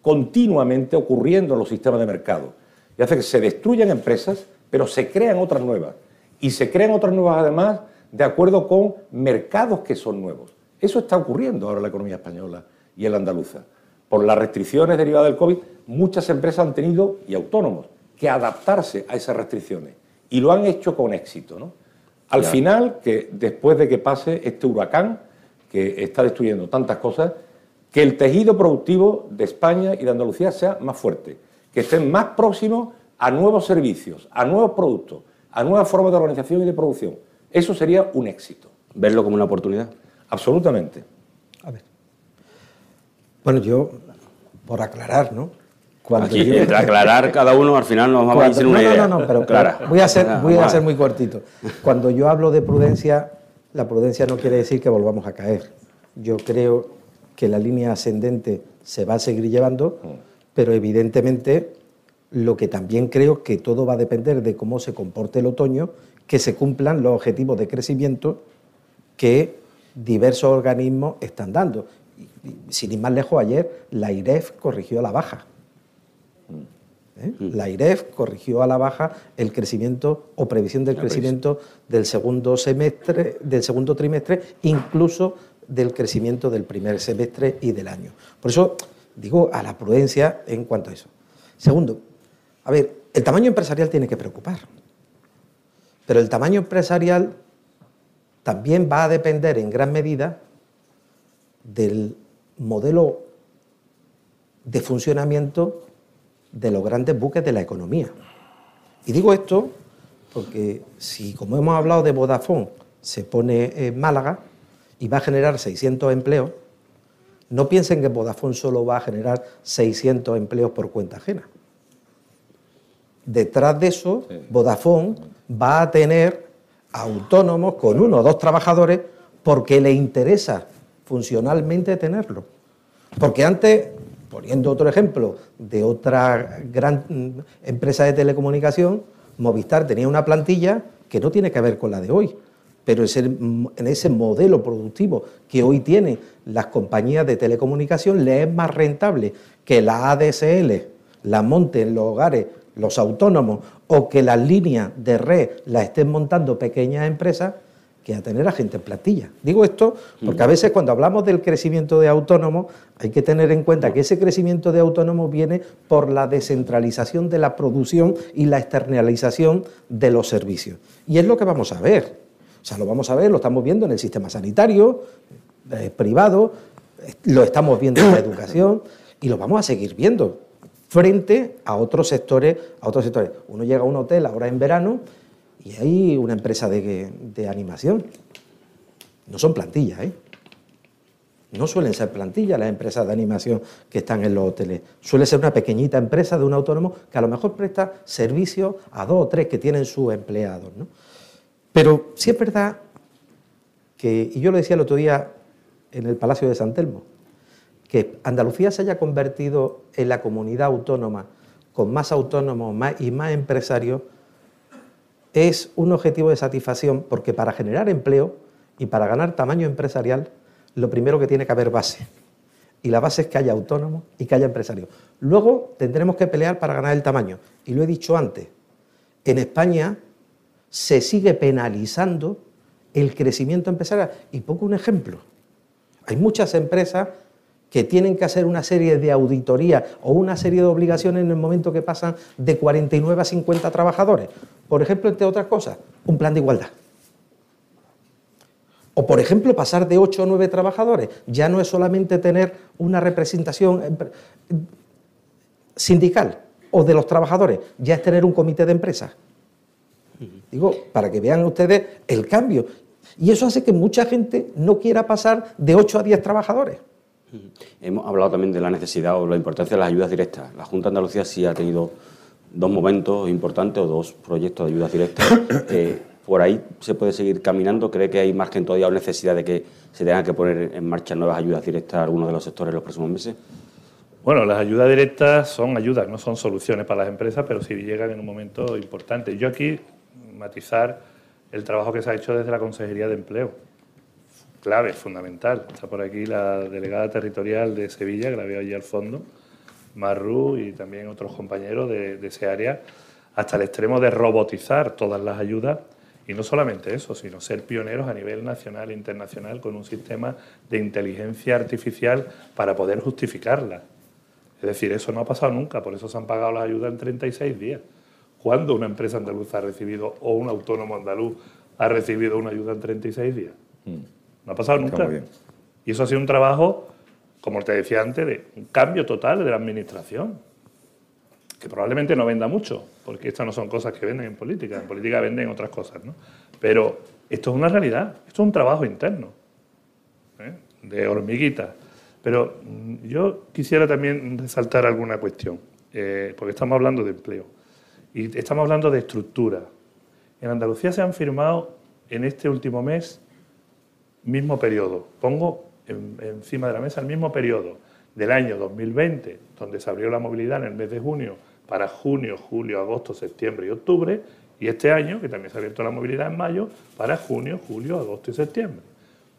continuamente ocurriendo en los sistemas de mercado y hace que se destruyan empresas, pero se crean otras nuevas. Y se crean otras nuevas además de acuerdo con mercados que son nuevos. Eso está ocurriendo ahora en la economía española y en la andaluza. Por las restricciones derivadas del COVID, muchas empresas han tenido, y autónomos, que adaptarse a esas restricciones. Y lo han hecho con éxito. ¿no? Al final, que después de que pase este huracán que está destruyendo tantas cosas, que el tejido productivo de España y de Andalucía sea más fuerte, que estén más próximos a nuevos servicios, a nuevos productos, a nuevas formas de organización y de producción. Eso sería un éxito. ¿Verlo como una oportunidad? Absolutamente. A ver. Bueno, yo, por aclarar, ¿no? Cuando Aquí, aclarar cada uno, al final nos vamos a decir una idea. No, no, no, pero, voy a ser, voy a ser muy cortito. Cuando yo hablo de prudencia, la prudencia no quiere decir que volvamos a caer. Yo creo que la línea ascendente se va a seguir llevando, pero evidentemente lo que también creo que todo va a depender de cómo se comporte el otoño, que se cumplan los objetivos de crecimiento que diversos organismos están dando. Sin ir más lejos, ayer la IREF corrigió a la baja. ¿eh? La IREF corrigió a la baja el crecimiento o previsión del crecimiento del segundo semestre, del segundo trimestre, incluso del crecimiento del primer semestre y del año. Por eso digo a la prudencia en cuanto a eso. Segundo, a ver, el tamaño empresarial tiene que preocupar, pero el tamaño empresarial también va a depender en gran medida del modelo de funcionamiento de los grandes buques de la economía. Y digo esto porque si, como hemos hablado de Vodafone, se pone en Málaga y va a generar 600 empleos, no piensen que Vodafone solo va a generar 600 empleos por cuenta ajena. Detrás de eso, Vodafone va a tener autónomos con uno o dos trabajadores porque le interesa funcionalmente tenerlo. Porque antes poniendo otro ejemplo de otra gran empresa de telecomunicación, Movistar tenía una plantilla que no tiene que ver con la de hoy, pero en ese modelo productivo que hoy tienen las compañías de telecomunicación le es más rentable que la ADSL la monten en los hogares los autónomos o que las líneas de red las estén montando pequeñas empresas que a tener a gente en plantilla. Digo esto porque a veces cuando hablamos del crecimiento de autónomos hay que tener en cuenta que ese crecimiento de autónomos viene por la descentralización de la producción y la externalización de los servicios. Y es lo que vamos a ver. O sea, lo vamos a ver, lo estamos viendo en el sistema sanitario, eh, privado, lo estamos viendo en la educación y lo vamos a seguir viendo frente a otros sectores, a otros sectores. Uno llega a un hotel ahora en verano y hay una empresa de, animación. No son plantillas, ¿eh? No suelen ser plantillas las empresas de animación que están en los hoteles. Suele ser una pequeñita empresa de un autónomo que a lo mejor presta servicio a dos o tres que tienen sus empleados. ¿no? Pero sí es verdad que, y yo lo decía el otro día en el Palacio de San Telmo, que Andalucía se haya convertido en la comunidad autónoma con más autónomos y más empresarios es un objetivo de satisfacción porque para generar empleo y para ganar tamaño empresarial, lo primero que tiene que haber base. Y la base es que haya autónomos y que haya empresarios. Luego tendremos que pelear para ganar el tamaño. Y lo he dicho antes, en España se sigue penalizando el crecimiento empresarial. Y pongo un ejemplo. Hay muchas empresas que tienen que hacer una serie de auditorías o una serie de obligaciones en el momento que pasan de 49 a 50 trabajadores. Por ejemplo, entre otras cosas, un plan de igualdad. O, por ejemplo, pasar de 8 o 9 trabajadores. Ya no es solamente tener una representación sindical o de los trabajadores, ya es tener un comité de empresas. Digo, para que vean ustedes el cambio. Y eso hace que mucha gente no quiera pasar de 8 a 10 trabajadores. Hemos hablado también de la necesidad o la importancia de las ayudas directas. La Junta de Andalucía sí ha tenido dos momentos importantes o dos proyectos de ayudas directas. [coughs] Eh, ¿Por ahí se puede seguir caminando? ¿Cree que hay margen todavía o necesidad de que se tengan que poner en marcha nuevas ayudas directas a algunos de los sectores en los próximos meses? Bueno, las ayudas directas son ayudas, no son soluciones para las empresas, pero sí llegan en un momento importante. Yo aquí matizar el trabajo que se ha hecho desde la Consejería de Empleo clave, fundamental. Está por aquí la delegada territorial de Sevilla, que la veo allí al fondo, Marru y también otros compañeros de, ese área, hasta el extremo de robotizar todas las ayudas y no solamente eso, sino ser pioneros a nivel nacional e internacional con un sistema de inteligencia artificial para poder justificarla. Es decir, eso no ha pasado nunca, por eso se han pagado las ayudas en 36 días. ¿Cuándo una empresa andaluza ha recibido o un autónomo andaluz ha recibido una ayuda en 36 días? Mm. No ha pasado nunca. Y eso ha sido un trabajo, como te decía antes, de un cambio total de la administración. Que probablemente no venda mucho, porque estas no son cosas que venden en política. En política venden otras cosas, ¿no? Pero esto es una realidad, esto es un trabajo interno, ¿eh? de hormiguita. Pero mm, yo quisiera también resaltar alguna cuestión, eh, porque estamos hablando de empleo y estamos hablando de estructura. En Andalucía se han firmado en este último mes mismo periodo. Pongo encima de la mesa el mismo periodo del año 2020, donde se abrió la movilidad en el mes de junio, para junio, julio, agosto, septiembre y octubre, y este año, que también se ha abierto la movilidad en mayo, para junio, julio, agosto y septiembre.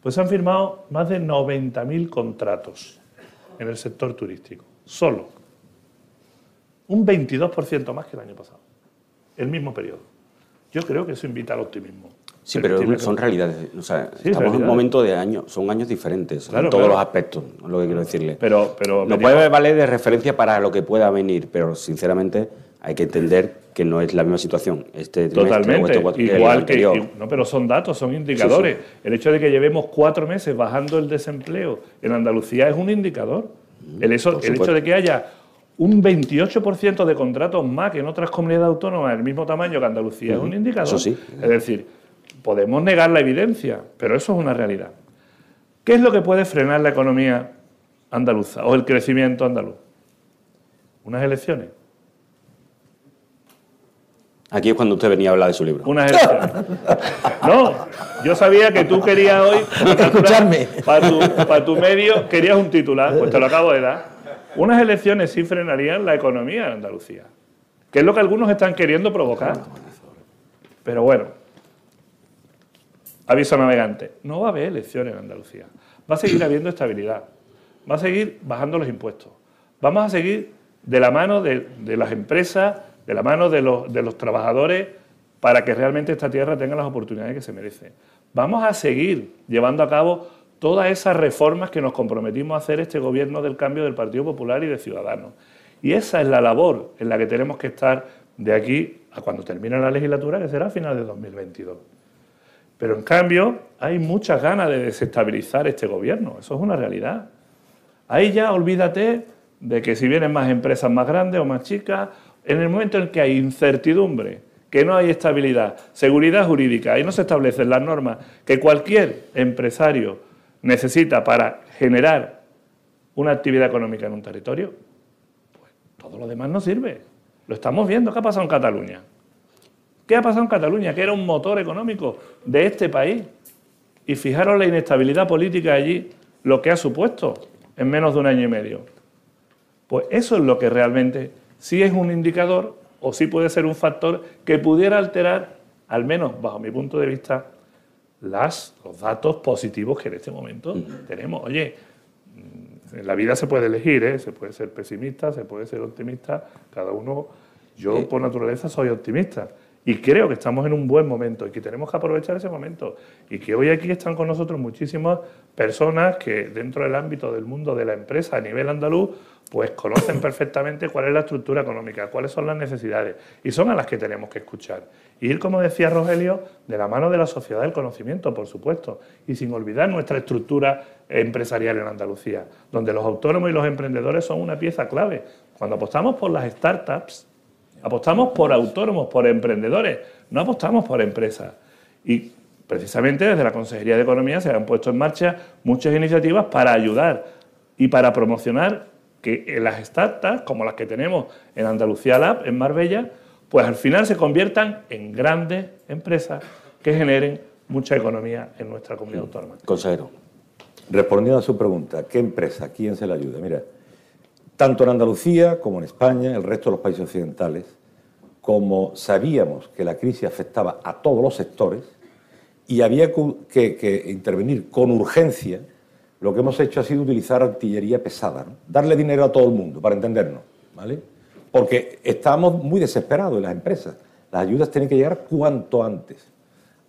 Pues se han firmado más de 90.000 contratos en el sector turístico, solo. Un 22% más que el año pasado, el mismo periodo. Yo creo que eso invita al optimismo. Sí, pero son realidades. estamos en un momento de años, son años diferentes en todos los aspectos, lo que quiero decirle. Pero, pero no puede valer de referencia para lo que pueda venir, pero sinceramente hay que entender que no es la misma situación. Este Totalmente, este igual que, no, pero son datos, son indicadores. El hecho de que llevemos cuatro meses bajando el desempleo en Andalucía es un indicador. Mm, el, eso, el hecho de que haya un 28% de contratos más que en otras comunidades autónomas del mismo tamaño que Andalucía es un indicador. Eso sí. Es decir, Podemos negar la evidencia, pero eso es una realidad. ¿Qué es lo que puede frenar la economía andaluza o el crecimiento andaluz? Unas elecciones. Aquí es cuando usted venía a hablar de su libro. Unas elecciones. [laughs] No, yo sabía que tú querías hoy, [laughs] para tu, para tu medio, querías un titular, pues te lo acabo de dar. Unas elecciones sí frenarían la economía en Andalucía, que es lo que algunos están queriendo provocar. Pero bueno, Aviso navegante. No va a haber elecciones en Andalucía. Va a seguir habiendo estabilidad. Va a seguir bajando los impuestos. Vamos a seguir de la mano de, las empresas, de la mano de los, de los trabajadores, para que realmente esta tierra tenga las oportunidades que se merece. Vamos a seguir llevando a cabo todas esas reformas que nos comprometimos a hacer este gobierno del cambio del Partido Popular y de Ciudadanos. Y esa es la labor en la que tenemos que estar de aquí a cuando termine la legislatura, que será a final de 2022. Pero en cambio hay muchas ganas de desestabilizar este gobierno, eso es una realidad. Ahí ya olvídate de que si vienen más empresas más grandes o más chicas, en el momento en que hay incertidumbre, que no hay estabilidad, seguridad jurídica, y no se establecen las normas que cualquier empresario necesita para generar una actividad económica en un territorio, pues todo lo demás no sirve. Lo estamos viendo, ¿qué ha pasado en Cataluña? ¿Qué ha pasado en Cataluña? Que era un motor económico de este país. Y fijaros la inestabilidad política allí, lo que ha supuesto en menos de un año y medio. Pues eso es lo que realmente sí es un indicador o sí puede ser un factor que pudiera alterar, al menos bajo mi punto de vista, las, los datos positivos que en este momento tenemos. Oye, en la vida se puede elegir, ¿eh? se puede ser pesimista, se puede ser optimista, cada uno, yo por naturaleza soy optimista y creo que estamos en un buen momento y que tenemos que aprovechar ese momento y que hoy aquí están con nosotros muchísimas personas que dentro del ámbito del mundo de la empresa a nivel andaluz pues conocen perfectamente cuál es la estructura económica, cuáles son las necesidades y son a las que tenemos que escuchar. Y ir, como decía Rogelio, de la mano de la sociedad del conocimiento, por supuesto, y sin olvidar nuestra estructura empresarial en Andalucía, donde los autónomos y los emprendedores son una pieza clave. Cuando apostamos por las startups, apostamos por autónomos, por emprendedores, no apostamos por empresas. Y precisamente desde la Consejería de Economía se han puesto en marcha muchas iniciativas para ayudar y para promocionar que las startups, como las que tenemos en Andalucía Lab, en Marbella, pues al final se conviertan en grandes empresas que generen mucha economía en nuestra comunidad autónoma. Consejero. Respondiendo a su pregunta, ¿qué empresa? ¿Quién se le ayuda? Mira, tanto en Andalucía como en España, el resto de los países occidentales, como sabíamos que la crisis afectaba a todos los sectores y había que, intervenir con urgencia, lo que hemos hecho ha sido utilizar artillería pesada, darle dinero a todo el mundo, para entendernos, ¿vale? Porque estamos muy desesperados en las empresas. Las ayudas tienen que llegar cuanto antes.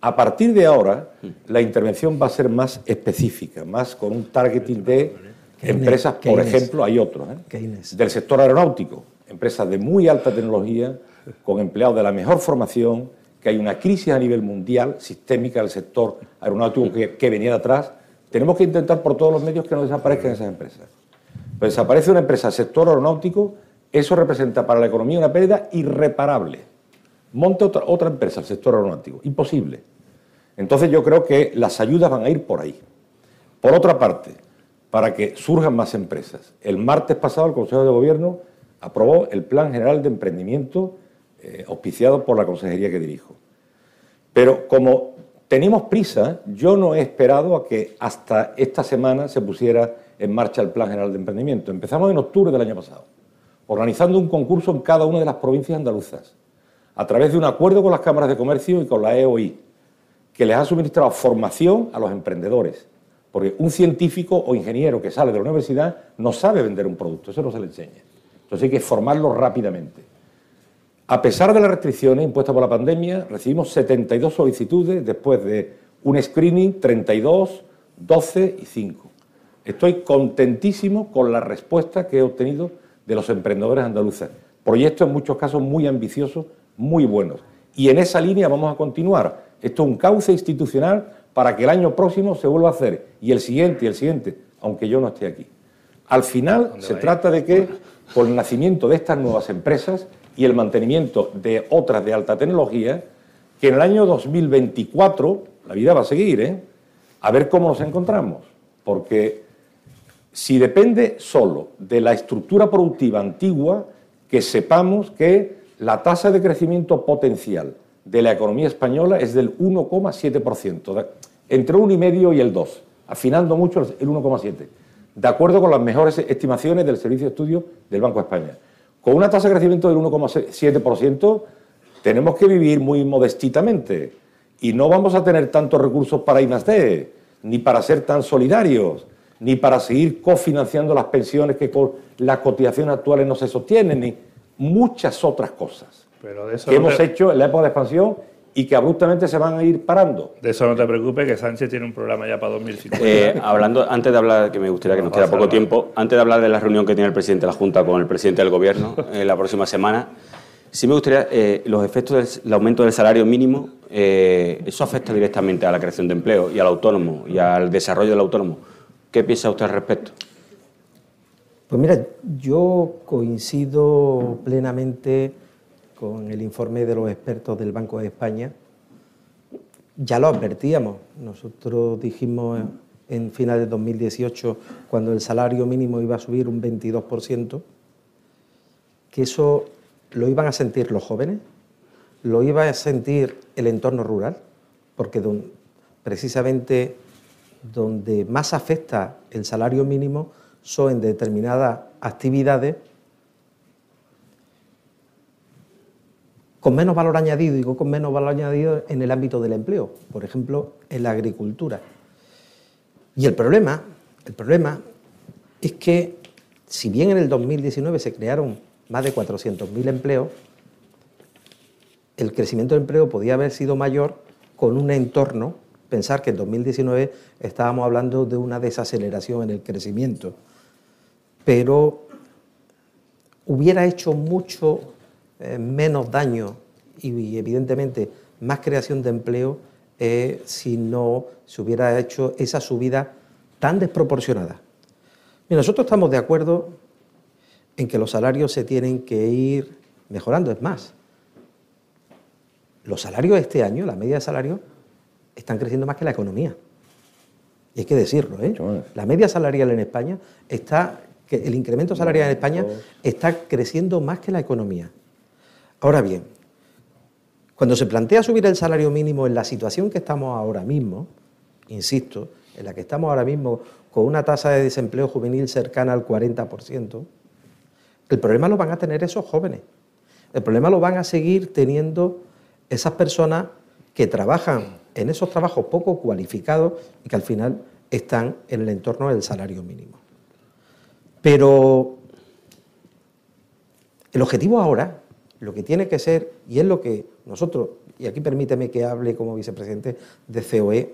A partir de ahora, la intervención va a ser más específica, más con un targeting de empresas, por ejemplo, hay otros, ¿eh? del sector aeronáutico, empresas de muy alta tecnología, con empleados de la mejor formación, que hay una crisis a nivel mundial, sistémica del sector aeronáutico que, que venía de atrás. Tenemos que intentar por todos los medios que no desaparezcan esas empresas. Pues desaparece una empresa del sector aeronáutico, eso representa para la economía una pérdida irreparable. Monte otra, otra empresa, el sector aeronáutico. Imposible. Entonces yo creo que las ayudas van a ir por ahí. Por otra parte, para que surjan más empresas. El martes pasado el Consejo de Gobierno aprobó el Plan General de Emprendimiento eh, auspiciado por la consejería que dirijo. Pero como tenemos prisa, yo no he esperado a que hasta esta semana se pusiera en marcha el Plan General de Emprendimiento. Empezamos en octubre del año pasado, organizando un concurso en cada una de las provincias andaluzas a través de un acuerdo con las cámaras de comercio y con la EOI, que les ha suministrado formación a los emprendedores. Porque un científico o ingeniero que sale de la universidad no sabe vender un producto, eso no se le enseña. Entonces hay que formarlo rápidamente. A pesar de las restricciones impuestas por la pandemia, recibimos 72 solicitudes después de un screening, 32, 12 y 5. Estoy contentísimo con la respuesta que he obtenido de los emprendedores andaluces. Proyectos en muchos casos muy ambiciosos, muy buenos. Y en esa línea vamos a continuar. Esto es un cauce institucional para que el año próximo se vuelva a hacer, y el siguiente, y el siguiente, aunque yo no esté aquí. Al final se trata de que, con el nacimiento de estas nuevas empresas y el mantenimiento de otras de alta tecnología, que en el año 2024, la vida va a seguir, ¿eh? a ver cómo nos encontramos. Porque si depende solo de la estructura productiva antigua, que sepamos que la tasa de crecimiento potencial de la economía española es del 1,7%, entre el 1,5 y el 2, afinando mucho el 1,7, de acuerdo con las mejores estimaciones del Servicio de Estudio del Banco de España. Con una tasa de crecimiento del 1,7% tenemos que vivir muy modestitamente y no vamos a tener tantos recursos para I+.D., ni para ser tan solidarios, ni para seguir cofinanciando las pensiones que con las cotizaciones actuales no se sostienen, ni muchas otras cosas que hemos hecho en la época de expansión y que abruptamente se van a ir parando. De eso no te preocupes, que Sánchez tiene un programa ya para 2050. Eh, hablando, antes de hablar, que me gustaría que nos queda poco tiempo, antes de hablar de la reunión que tiene el presidente de la Junta con el presidente del Gobierno [laughs] eh, la próxima semana, sí me gustaría, eh, los efectos del aumento del salario mínimo, eso afecta directamente a la creación de empleo y al autónomo y al desarrollo del autónomo. ¿Qué piensa usted al respecto? Pues mira, yo coincido plenamente con el informe de los expertos del Banco de España, ya lo advertíamos. Nosotros dijimos en finales de 2018, cuando el salario mínimo iba a subir un 22%, que eso lo iban a sentir los jóvenes, lo iba a sentir el entorno rural, porque precisamente donde más afecta el salario mínimo son en determinadas actividades con menos valor añadido, digo con menos valor añadido en el ámbito del empleo, por ejemplo, en la agricultura. Y el problema, el problema es que si bien en el 2019 se crearon más de 400.000 empleos, el crecimiento del empleo podía haber sido mayor con un entorno, pensar que en 2019 estábamos hablando de una desaceleración en el crecimiento, pero hubiera hecho mucho eh, menos daño y, evidentemente más creación de empleo eh, si no se hubiera hecho esa subida tan desproporcionada. nosotros estamos de acuerdo en que los salarios se tienen que ir mejorando. Es más, los salarios este año, la media de salarios, están creciendo más que la economía. Y hay que decirlo, ¿eh? La media salarial en España está, el incremento salarial en España está creciendo más que la economía. Ahora bien, cuando se plantea subir el salario mínimo en la situación que estamos ahora mismo, insisto, en la que estamos ahora mismo con una tasa de desempleo juvenil cercana al 40%, el problema lo van a tener esos jóvenes. El problema lo van a seguir teniendo esas personas que trabajan en esos trabajos poco cualificados y que al final están en el entorno del salario mínimo. Pero el objetivo ahora, lo que tiene que ser, y es lo que nosotros, y aquí permíteme que hable como vicepresidente de COE,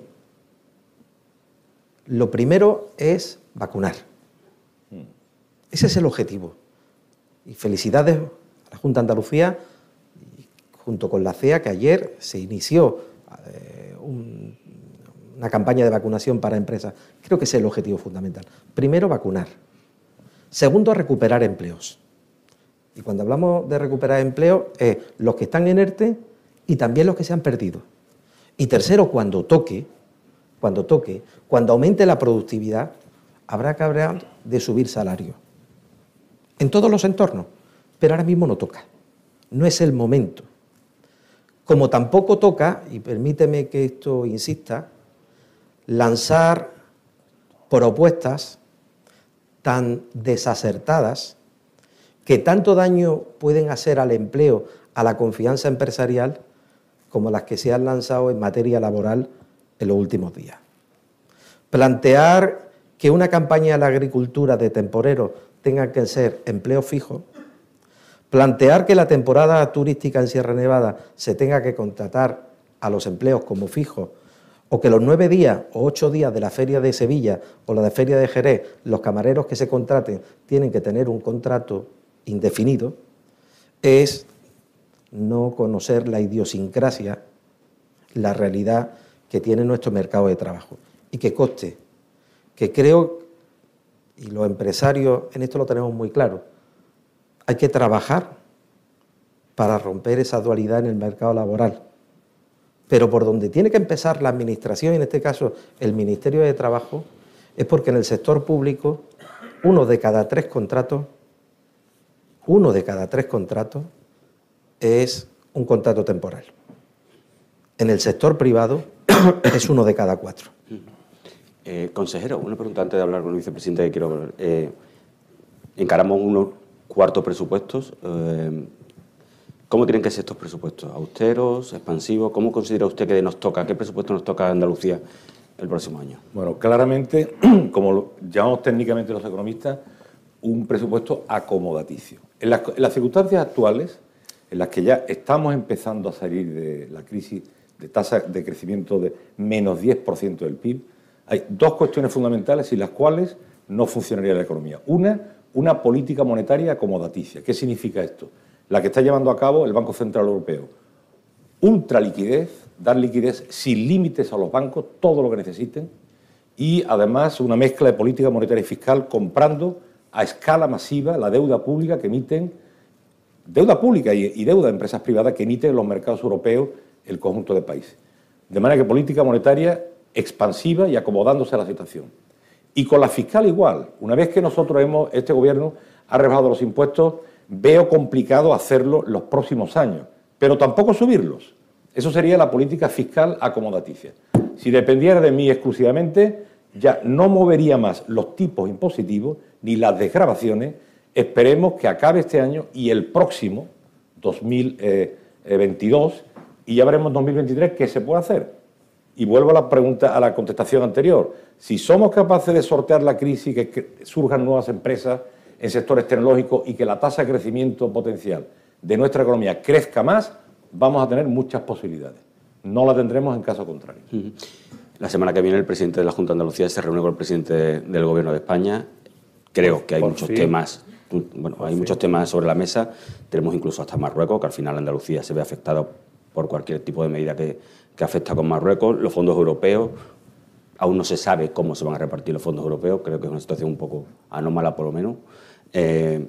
lo primero es vacunar. Ese es el objetivo. Y felicidades a la Junta de Andalucía, junto con la CEA, que ayer se inició eh, una campaña de vacunación para empresas. Creo que ese es el objetivo fundamental. Primero, vacunar. Segundo, recuperar empleos. Y cuando hablamos de recuperar empleos, es los que están en ERTE y también los que se han perdido. Y tercero, cuando toque, cuando toque, cuando aumente la productividad, habrá que hablar de subir salario en todos los entornos, pero ahora mismo no toca, no es el momento. Como tampoco toca, y permíteme que esto insista, lanzar propuestas tan desacertadas que tanto daño pueden hacer al empleo, a la confianza empresarial, como las que se han lanzado en materia laboral en los últimos días. Plantear que una campaña de la agricultura de temporeros tengan que ser empleos fijos, plantear que la temporada turística en Sierra Nevada se tenga que contratar a los empleos como fijos, o que los nueve días o ocho días de la feria de Sevilla o la de feria de Jerez, los camareros que se contraten tienen que tener un contrato indefinido, es no conocer la idiosincrasia, la realidad que tiene nuestro mercado de trabajo. Y que coste, que creo y los empresarios en esto lo tenemos muy claro, hay que trabajar para romper esa dualidad en el mercado laboral. Pero por donde tiene que empezar la Administración, en este caso el Ministerio de Trabajo, es porque en el sector público uno de cada tres contratos, uno de cada tres contratos es un contrato temporal. En el sector privado es uno de cada cuatro. Eh, consejero, una pregunta antes de hablar con el vicepresidente que quiero eh, encaramos unos cuartos presupuestos. Eh, ¿Cómo tienen que ser estos presupuestos? ¿Austeros, expansivos? ¿Cómo considera usted que nos toca? ¿Qué presupuesto nos toca a Andalucía el próximo año? Bueno, claramente, [clears throat] como lo llamamos técnicamente los economistas, un presupuesto acomodaticio. En las, circunstancias actuales, en las que ya estamos empezando a salir de la crisis de tasa de crecimiento de menos 10% del PIB, hay dos cuestiones fundamentales sin las cuales no funcionaría la economía. Una, una política monetaria acomodaticia. ¿Qué significa esto? La que está llevando a cabo el Banco Central Europeo. Ultra liquidez, dar liquidez sin límites a los bancos, todo lo que necesiten, y además una mezcla de política monetaria y fiscal comprando a escala masiva la deuda pública que emiten, deuda pública y, deuda de empresas privadas que emiten en los mercados europeos el conjunto de países. De manera que política monetaria expansiva y acomodándose a la situación. Y con la fiscal igual. Una vez que nosotros hemos, este gobierno ha rebajado los impuestos, veo complicado hacerlo los próximos años, pero tampoco subirlos. Eso sería la política fiscal acomodaticia. Si dependiera de mí exclusivamente, ya no movería más los tipos impositivos ni las desgrabaciones. Esperemos que acabe este año y el próximo, 2022, y ya veremos en 2023 qué se puede hacer. Y vuelvo a la pregunta, a la contestación anterior. Si somos capaces de sortear la crisis, que surjan nuevas empresas en sectores tecnológicos y que la tasa de crecimiento potencial de nuestra economía crezca más, vamos a tener muchas posibilidades. No la tendremos en caso contrario. La semana que viene el presidente de la Junta de Andalucía se reúne con el presidente del Gobierno de España. Creo que hay muchos temas, bueno, hay muchos temas sobre la mesa. Tenemos incluso hasta Marruecos, que al final Andalucía se ve afectado por cualquier tipo de medida que, afecta con Marruecos. Los fondos europeos, aún no se sabe cómo se van a repartir los fondos europeos. Creo que es una situación un poco anómala, por lo menos. Eh,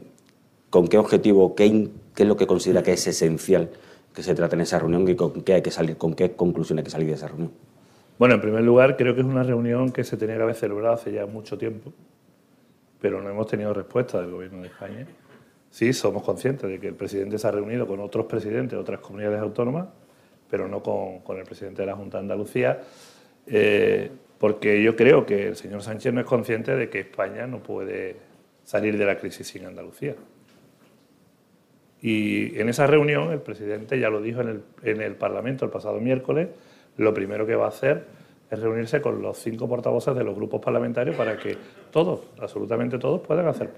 ¿Con qué objetivo, qué, qué es lo que considera que es esencial que se trate en esa reunión y con qué hay que salir, con qué conclusiones hay que salir de esa reunión? Bueno, en primer lugar, creo que es una reunión que se tenía que haber celebrado hace ya mucho tiempo, pero no hemos tenido respuesta del Gobierno de España. Sí, somos conscientes de que el presidente se ha reunido con otros presidentes de otras comunidades autónomas, pero no con, el presidente de la Junta de Andalucía, eh, porque yo creo que el señor Sánchez no es consciente de que España no puede salir de la crisis sin Andalucía. Y en esa reunión el presidente ya lo dijo en el, en el Parlamento el pasado miércoles, lo primero que va a hacer es reunirse con los cinco portavoces de los grupos parlamentarios para que todos, absolutamente todos, puedan hacer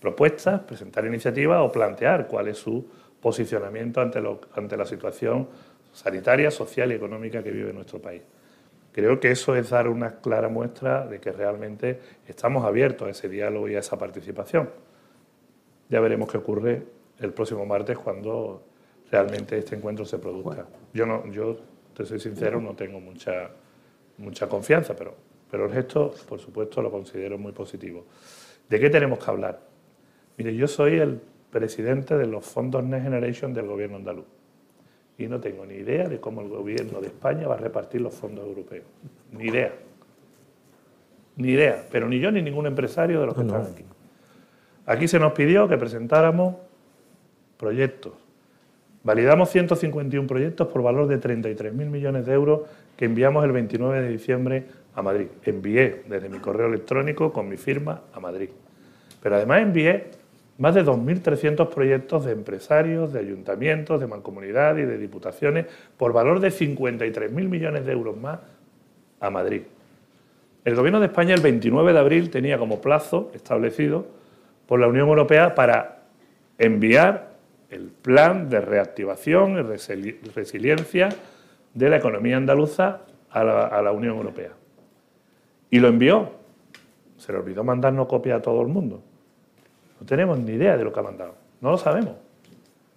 propuestas, presentar iniciativas o plantear cuál es su posicionamiento ante, ante la situación sanitaria, social y económica que vive nuestro país. Creo que eso es dar una clara muestra de que realmente estamos abiertos a ese diálogo y a esa participación. Ya veremos qué ocurre el próximo martes cuando realmente este encuentro se produzca. Yo no, yo te soy sincero, no tengo mucha, mucha confianza, pero, pero el gesto, por supuesto, lo considero muy positivo. ¿De qué tenemos que hablar? Mire, yo soy el presidente de los fondos Next Generation del gobierno andaluz y no tengo ni idea de cómo el gobierno de España va a repartir los fondos europeos. Ni idea. Ni idea. Pero ni yo ni ningún empresario de los que están aquí. Aquí se nos pidió que presentáramos proyectos Validamos 151 proyectos por valor de 33.000 millones de euros que enviamos el 29 de diciembre a Madrid. Envié desde mi correo electrónico con mi firma a Madrid. Pero además envié más de 2.300 proyectos de empresarios, de ayuntamientos, de mancomunidad y de diputaciones por valor de 53.000 millones de euros más a Madrid. El Gobierno de España el 29 de abril tenía como plazo establecido por la Unión Europea para enviar el plan de reactivación y resiliencia de la economía andaluza a la, Unión Europea. Y lo envió. Se le olvidó mandarnos copia a todo el mundo. No tenemos ni idea de lo que ha mandado. No lo sabemos.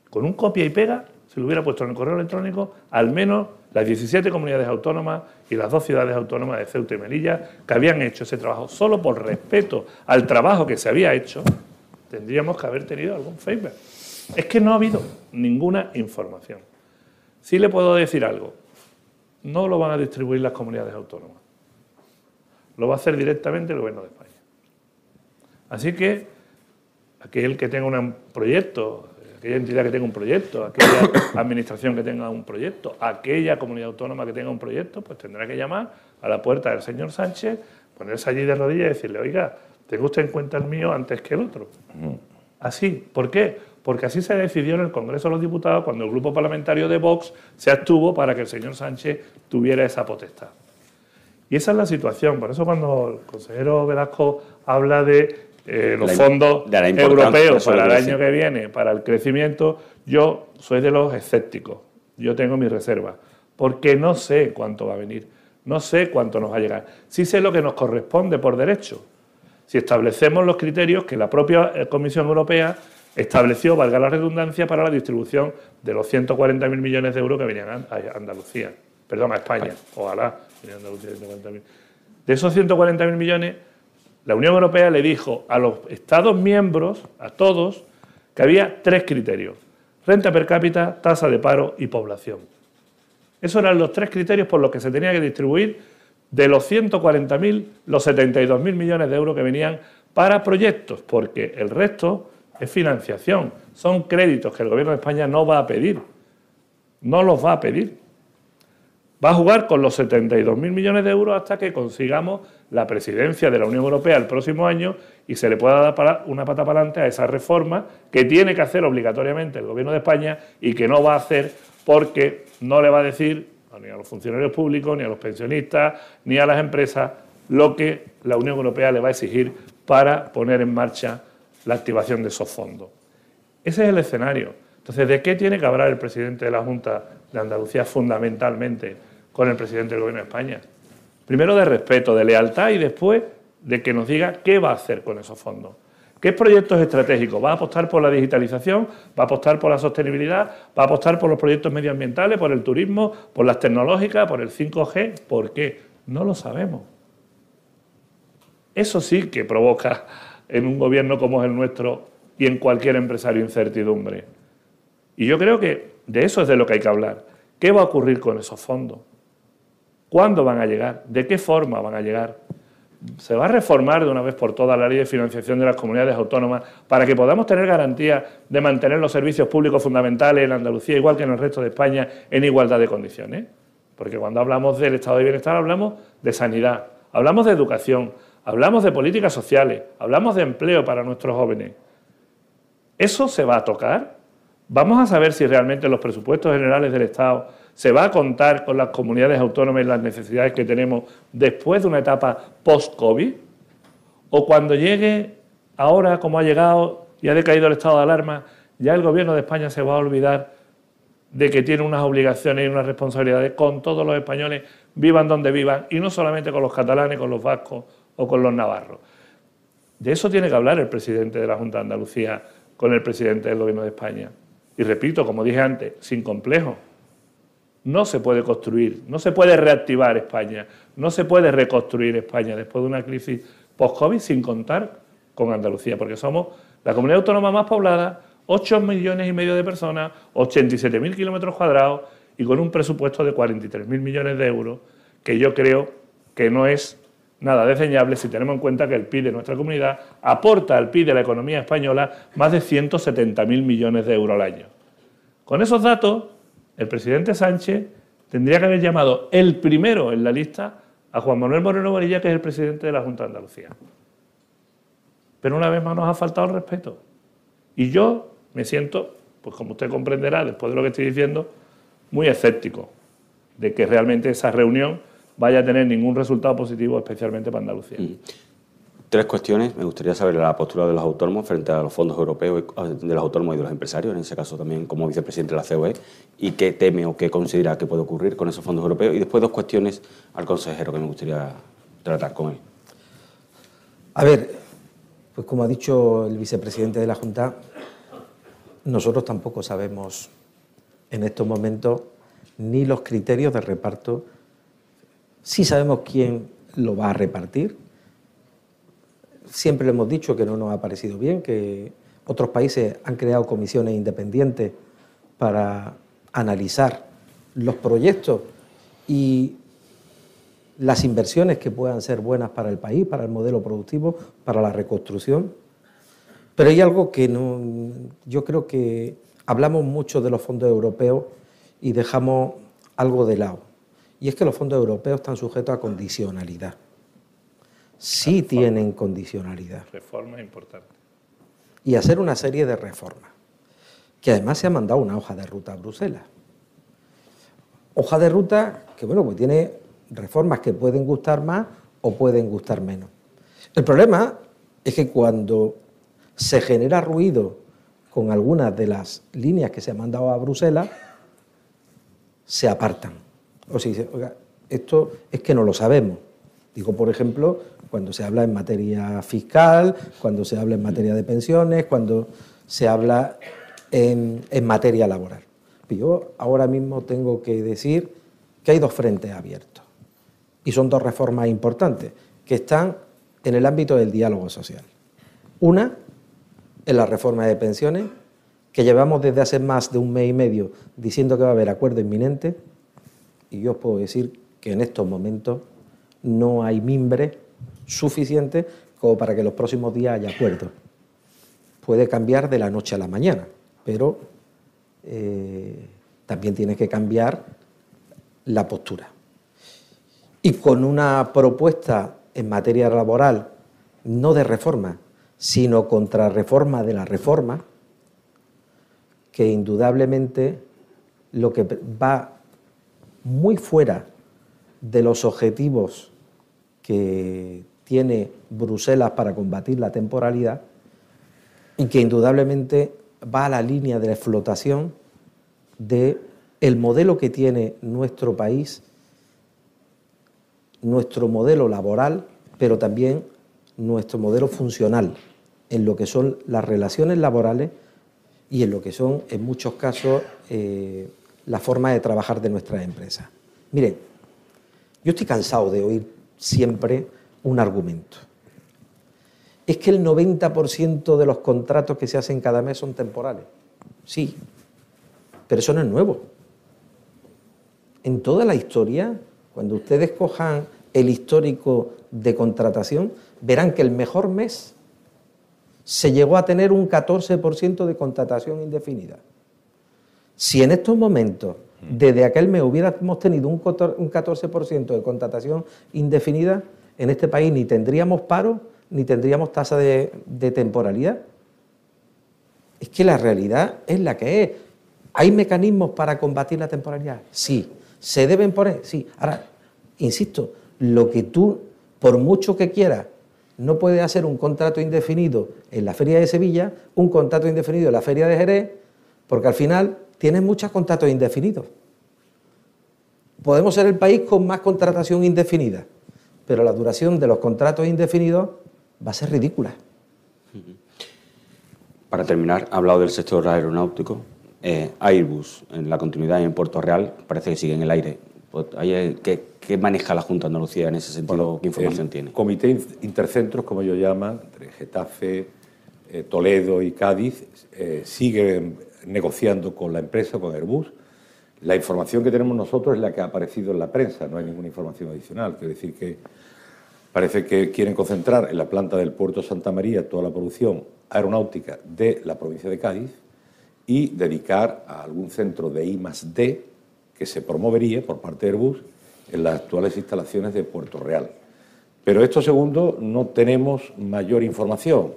Con un copia y pega se lo hubiera puesto en el correo electrónico al menos las 17 comunidades autónomas y las dos ciudades autónomas de Ceuta y Melilla que habían hecho ese trabajo solo por respeto al trabajo que se había hecho, tendríamos que haber tenido algún feedback. Es que no ha habido ninguna información. Sí le puedo decir algo. No lo van a distribuir las comunidades autónomas. Lo va a hacer directamente el Gobierno de España. Así que aquel que tenga un proyecto, aquella entidad que tenga un proyecto, aquella [coughs] administración que tenga un proyecto, aquella comunidad autónoma que tenga un proyecto, pues tendrá que llamar a la puerta del señor Sánchez, ponerse allí de rodillas y decirle, oiga, tenga usted en cuenta el mío antes que el otro. Así. ¿Por qué? Porque así se decidió en el Congreso de los Diputados cuando el grupo parlamentario de Vox se abstuvo para que el señor Sánchez tuviera esa potestad. Y esa es la situación. Por eso cuando el consejero Velasco habla de eh, los fondos europeos para el año que viene, para el crecimiento, yo soy de los escépticos. Yo tengo mi reserva, porque no sé cuánto va a venir, no sé cuánto nos va a llegar. Sí sé lo que nos corresponde por derecho. Si establecemos los criterios que la propia eh, Comisión Europea estableció, valga la redundancia, para la distribución de los 140.000 millones de euros que venían a Andalucía, perdón, a España, ojalá, Andalucía De esos 140.000 millones, la Unión Europea le dijo a los Estados miembros, a todos, que había tres criterios, renta per cápita, tasa de paro y población. Esos eran los tres criterios por los que se tenía que distribuir de los 140.000, los 72.000 millones de euros que venían para proyectos, porque el resto es financiación, son créditos que el Gobierno de España no va a pedir, no los va a pedir. Va a jugar con los 72.000 millones de euros hasta que consigamos la presidencia de la Unión Europea el próximo año y se le pueda dar una pata para adelante a esa reforma que tiene que hacer obligatoriamente el Gobierno de España y que no va a hacer porque no le va a decir ni a los funcionarios públicos, ni a los pensionistas, ni a las empresas lo que la Unión Europea le va a exigir para poner en marcha la activación de esos fondos. Ese es el escenario. Entonces, ¿de qué tiene que hablar el presidente de la Junta de Andalucía fundamentalmente con el presidente del Gobierno de España? Primero de respeto, de lealtad y después de que nos diga qué va a hacer con esos fondos. ¿Qué proyectos estratégicos? ¿Va a apostar por la digitalización? ¿Va a apostar por la sostenibilidad? ¿Va a apostar por los proyectos medioambientales, por el turismo, por las tecnológicas, por el 5G? ¿Por qué? No lo sabemos. Eso sí que provoca en un gobierno como es el nuestro y en cualquier empresario incertidumbre. Y yo creo que de eso es de lo que hay que hablar. ¿Qué va a ocurrir con esos fondos? ¿Cuándo van a llegar? ¿De qué forma van a llegar? ¿Se va a reformar de una vez por todas la ley de financiación de las comunidades autónomas para que podamos tener garantía de mantener los servicios públicos fundamentales en Andalucía, igual que en el resto de España, en igualdad de condiciones? Porque cuando hablamos del estado de bienestar hablamos de sanidad, hablamos de educación, hablamos de políticas sociales, hablamos de empleo para nuestros jóvenes. ¿Eso se va a tocar? ¿Vamos a saber si realmente los presupuestos generales del Estado se va a contar con las comunidades autónomas y las necesidades que tenemos después de una etapa post-COVID? ¿O cuando llegue ahora, como ha llegado y ha decaído el estado de alarma, ya el gobierno de España se va a olvidar de que tiene unas obligaciones y unas responsabilidades con todos los españoles, vivan donde vivan, y no solamente con los catalanes, con los vascos o con los navarros. De eso tiene que hablar el presidente de la Junta de Andalucía con el presidente del Gobierno de España. Y repito, como dije antes, sin complejo. No se puede construir, no se puede reactivar España, no se puede reconstruir España después de una crisis post-COVID sin contar con Andalucía, porque somos la comunidad autónoma más poblada, 8 millones y medio de personas, 87.000 kilómetros cuadrados y con un presupuesto de 43.000 millones de euros, que yo creo que no es nada desdeñable si tenemos en cuenta que el PIB de nuestra comunidad aporta al PIB de la economía española más de 170.000 millones de euros al año. Con esos datos, el presidente Sánchez tendría que haber llamado el primero en la lista a Juan Manuel Moreno Varilla, que es el presidente de la Junta de Andalucía. Pero una vez más nos ha faltado el respeto. Y yo me siento, pues como usted comprenderá, después de lo que estoy diciendo, muy escéptico de que realmente esa reunión vaya a tener ningún resultado positivo, especialmente para Andalucía. Mm. Tres cuestiones. Me gustaría saber la postura de los autónomos frente a los fondos europeos de los autónomos y de los empresarios, en ese caso también como vicepresidente de la COE, y qué teme o qué considera que puede ocurrir con esos fondos europeos. Y después dos cuestiones al consejero que me gustaría tratar con él. A ver, pues como ha dicho el vicepresidente de la Junta, nosotros tampoco sabemos en estos momentos ni los criterios de reparto Sí sabemos quién lo va a repartir. Siempre le hemos dicho que no nos ha parecido bien, que otros países han creado comisiones independientes para analizar los proyectos y las inversiones que puedan ser buenas para el país, para el modelo productivo, para la reconstrucción. Pero hay algo que no, yo creo que hablamos mucho de los fondos europeos y dejamos algo de lado y es que los fondos europeos están sujetos a condicionalidad. Sí tienen condicionalidad. Reformas importantes. Y hacer una serie de reformas. Que además se ha mandado una hoja de ruta a Bruselas. Hoja de ruta que, bueno, pues tiene reformas que pueden gustar más o pueden gustar menos. El problema es que cuando se genera ruido con algunas de las líneas que se han mandado a Bruselas, se apartan. O si dice, oiga, esto es que no lo sabemos. Digo, por ejemplo, cuando se habla en materia fiscal, cuando se habla en materia de pensiones, cuando se habla en, materia laboral. Yo ahora mismo tengo que decir que hay dos frentes abiertos. Y son dos reformas importantes que están en el ámbito del diálogo social. Una es la reforma de pensiones, que llevamos desde hace más de un mes y medio diciendo que va a haber acuerdo inminente y yo os puedo decir que en estos momentos no hay mimbre suficiente como para que los próximos días haya acuerdo. Puede cambiar de la noche a la mañana, pero eh, también tiene que cambiar la postura. Y con una propuesta en materia laboral, no de reforma, sino contra reforma de la reforma, que indudablemente lo que va muy fuera de los objetivos que tiene Bruselas para combatir la temporalidad y que indudablemente va a la línea de la explotación de el modelo que tiene nuestro país, nuestro modelo laboral, pero también nuestro modelo funcional en lo que son las relaciones laborales y en lo que son, en muchos casos, eh, la forma de trabajar de nuestras empresas. Miren, yo estoy cansado de oír siempre un argumento. Es que el 90% de los contratos que se hacen cada mes son temporales. Sí, pero eso no es nuevo. En toda la historia, cuando ustedes cojan el histórico de contratación, verán que el mejor mes se llegó a tener un 14% de contratación indefinida. Si en estos momentos, desde aquel mes, hubiéramos tenido un 14% de contratación indefinida, en este país ni tendríamos paro ni tendríamos tasa de, de temporalidad. Es que la realidad es la que es. ¿Hay mecanismos para combatir la temporalidad? Sí. ¿Se deben poner? Sí. Ahora, insisto, lo que tú, por mucho que quieras, no puedes hacer un contrato indefinido en la Feria de Sevilla, un contrato indefinido en la Feria de Jerez, porque al final tienes muchos contratos indefinidos. Podemos ser el país con más contratación indefinida, pero la duración de los contratos indefinidos va a ser ridícula. Para terminar, ha hablado del sector aeronáutico. Eh, Airbus, en la continuidad en Puerto Real, parece que sigue en el aire. Pues, ¿Qué, maneja la Junta de Andalucía en ese sentido? ¿Qué información tiene? Comité intercentros, como ellos llaman, entre Getafe, eh, Toledo y Cádiz, eh, sigue negociando con la empresa, con Airbus. La información que tenemos nosotros es la que ha aparecido en la prensa, no hay ninguna información adicional. Quiere decir que parece que quieren concentrar en la planta del puerto Santa María toda la producción aeronáutica de la provincia de Cádiz y dedicar a algún centro de I D que se promovería por parte de Airbus en las actuales instalaciones de Puerto Real. Pero esto segundo no tenemos mayor información.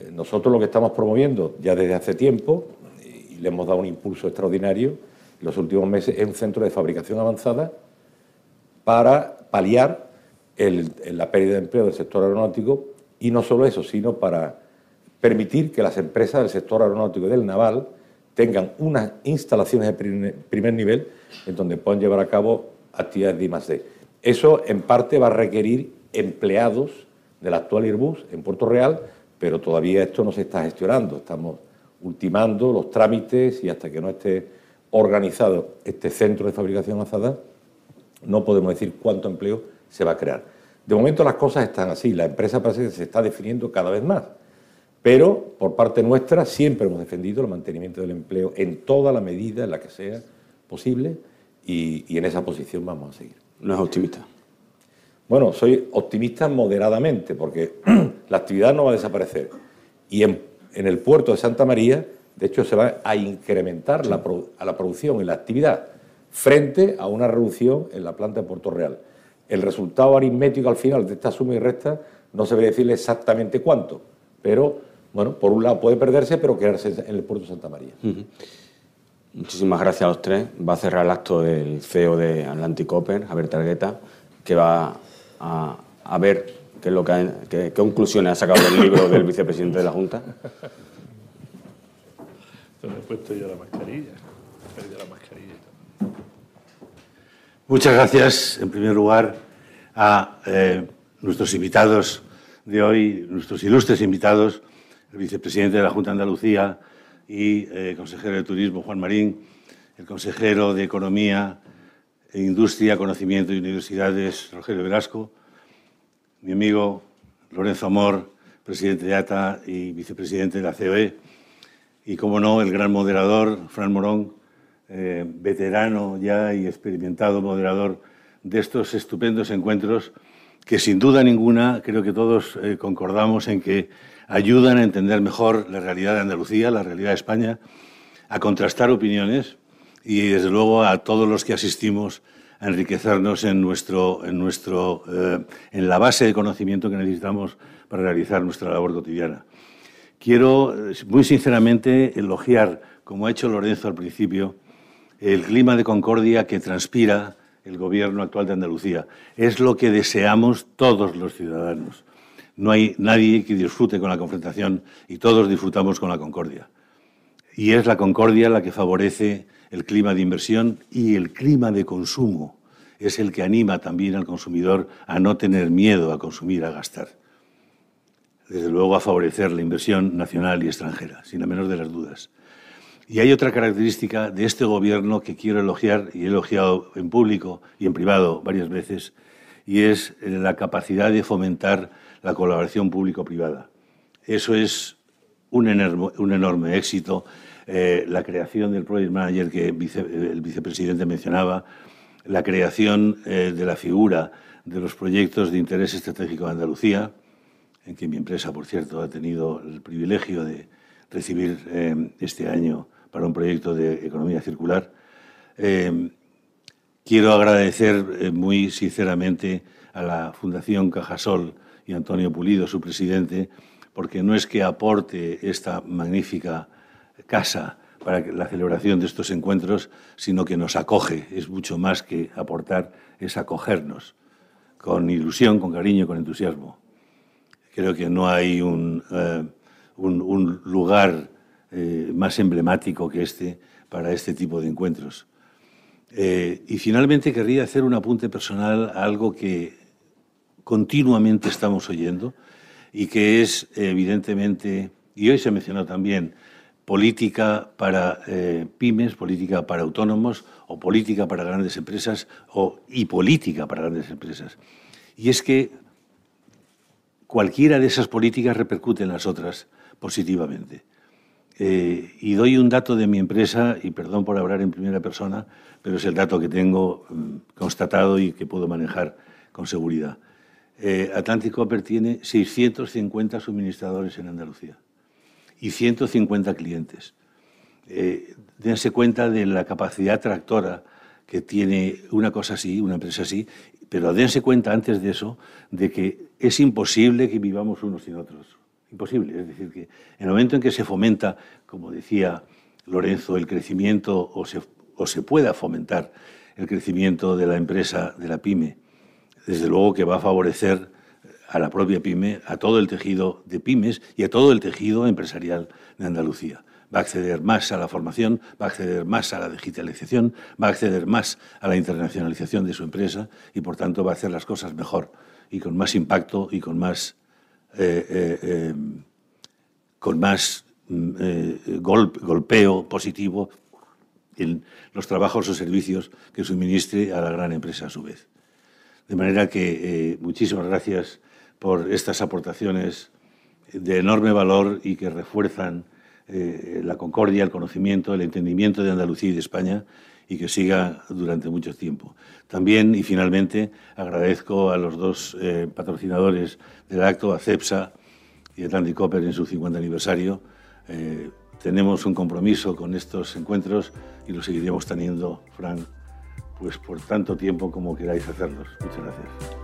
Eh, nosotros lo que estamos promoviendo ya desde hace tiempo, le hemos dado un impulso extraordinario en los últimos meses, es un centro de fabricación avanzada para paliar la pérdida de empleo del sector aeronáutico y no solo eso, sino para permitir que las empresas del sector aeronáutico y del naval tengan unas instalaciones de primer nivel en donde puedan llevar a cabo actividades de I+.D. Eso en parte va a requerir empleados del actual Airbus en Puerto Real, pero todavía esto no se está gestionando. Estamos ultimando los trámites y hasta que no esté organizado este centro de fabricación avanzada, no podemos decir cuánto empleo se va a crear. De momento las cosas están así, la empresa parece que se está definiendo cada vez más, pero por parte nuestra siempre hemos defendido el mantenimiento del empleo en toda la medida en la que sea posible y, en esa posición vamos a seguir. ¿No es optimista? Bueno, soy optimista moderadamente porque [clears throat] la actividad no va a desaparecer y en, el puerto de Santa María, de hecho, se va a incrementar la, a la producción y la actividad frente a una reducción en la planta de Puerto Real. El resultado aritmético al final de esta suma y resta no se ve decirle exactamente cuánto, pero bueno, por un lado puede perderse, pero quedarse en el puerto de Santa María. Muchísimas gracias a los tres. Va a cerrar el acto del CEO de Atlantic Open, Javier Targueta, que va a, ver qué, lo que, conclusiones ha sacado del libro del vicepresidente de la Junta. he puesto yo la mascarilla. la mascarilla. Muchas gracias, en primer lugar, a eh, nuestros invitados de hoy, nuestros ilustres invitados, el vicepresidente de la Junta de Andalucía y el eh, consejero de Turismo, Juan Marín, el consejero de Economía, e Industria, Conocimiento y Universidades, Rogelio Velasco, mi amigo Lorenzo Amor, presidente de ATA y vicepresidente de la COE, y, como no, el gran moderador, Fran Morón, eh, veterano ya y experimentado moderador de estos estupendos encuentros que, sin duda ninguna, creo que todos eh, concordamos en que ayudan a entender mejor la realidad de Andalucía, la realidad de España, a contrastar opiniones y, desde luego, a todos los que asistimos enriquecernos en, nuestro, en, nuestro, eh, en la base de conocimiento que necesitamos para realizar nuestra labor cotidiana. Quiero, eh, muy sinceramente, elogiar, como ha hecho Lorenzo al principio, el clima de concordia que transpira el gobierno actual de Andalucía. Es lo que deseamos todos los ciudadanos. No hay nadie que disfrute con la confrontación y todos disfrutamos con la concordia. Y es la concordia la que favorece el clima de inversión y el clima de consumo. Es el que anima también al consumidor a no tener miedo a consumir, a gastar. Desde luego a favorecer la inversión nacional y extranjera, sin la menor de las dudas. Y hay otra característica de este gobierno que quiero elogiar, y he elogiado en público y en privado varias veces, y es la capacidad de fomentar la colaboración público-privada. Eso es un enorme, un enorme éxito. Eh, la creación del Project Manager que el vicepresidente mencionaba, la creación eh, de la figura de los proyectos de interés estratégico de Andalucía, en que mi empresa, por cierto, ha tenido el privilegio de recibir eh, este año para un proyecto de economía circular. quiero agradecer muy sinceramente a la Fundación Cajasol y Antonio Pulido, su presidente, porque no es que aporte esta magnífica casa para la celebración de estos encuentros, sino que nos acoge. Es mucho más que aportar, es acogernos con ilusión, con cariño, con entusiasmo. Creo que no hay un, eh, lugar eh, más emblemático que este para este tipo de encuentros. Eh, y finalmente querría hacer un apunte personal a algo que continuamente estamos oyendo y que es evidentemente, y hoy se mencionó también, política para eh, pymes, política para autónomos o política para grandes empresas o, y política para grandes empresas. Y es que cualquiera de esas políticas repercute en las otras positivamente. Eh, y doy un dato de mi empresa, y perdón por hablar en primera persona, pero es el dato que tengo mm, constatado y que puedo manejar con seguridad eh, Atlantic Copper tiene 650 suministradores en Andalucía y 150 clientes. Eh, dense cuenta de la capacidad tractora que tiene una cosa así, una empresa así, pero dense cuenta antes de eso de que es imposible que vivamos unos sin otros. Imposible. Es decir, que en el momento en que se fomenta, como decía Lorenzo, el crecimiento o se, o se pueda fomentar el crecimiento de la empresa, de la pyme, desde luego que va a favorecer a la propia pyme, a todo el tejido de pymes y a todo el tejido empresarial de Andalucía. Va a acceder más a la formación, va a acceder más a la digitalización, va a acceder más a la internacionalización de su empresa y, por tanto, va a hacer las cosas mejor y con más impacto y con más, eh, eh, eh, con más mm, golpeo positivo en los trabajos o servicios que suministre a la gran empresa a su vez. De manera que eh, muchísimas gracias por estas aportaciones de enorme valor y que refuerzan eh, la concordia, el conocimiento, el entendimiento de Andalucía y de España y que siga durante mucho tiempo. También y finalmente agradezco a los dos eh, patrocinadores del acto, a CEPSA y Atlantic Copper en su 50 aniversario. tenemos un compromiso con estos encuentros y lo seguiremos teniendo, Frank, pues por tanto tiempo como queráis hacerlos. Muchas gracias.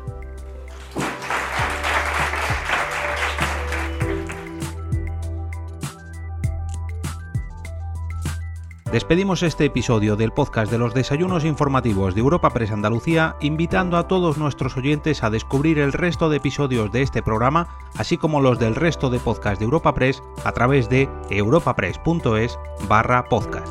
Despedimos este episodio del podcast de los desayunos informativos de Europa Press Andalucía, invitando a todos nuestros oyentes a descubrir el resto de episodios de este programa, así como los del resto de podcasts de Europa Press a través de europapress.es barra podcast.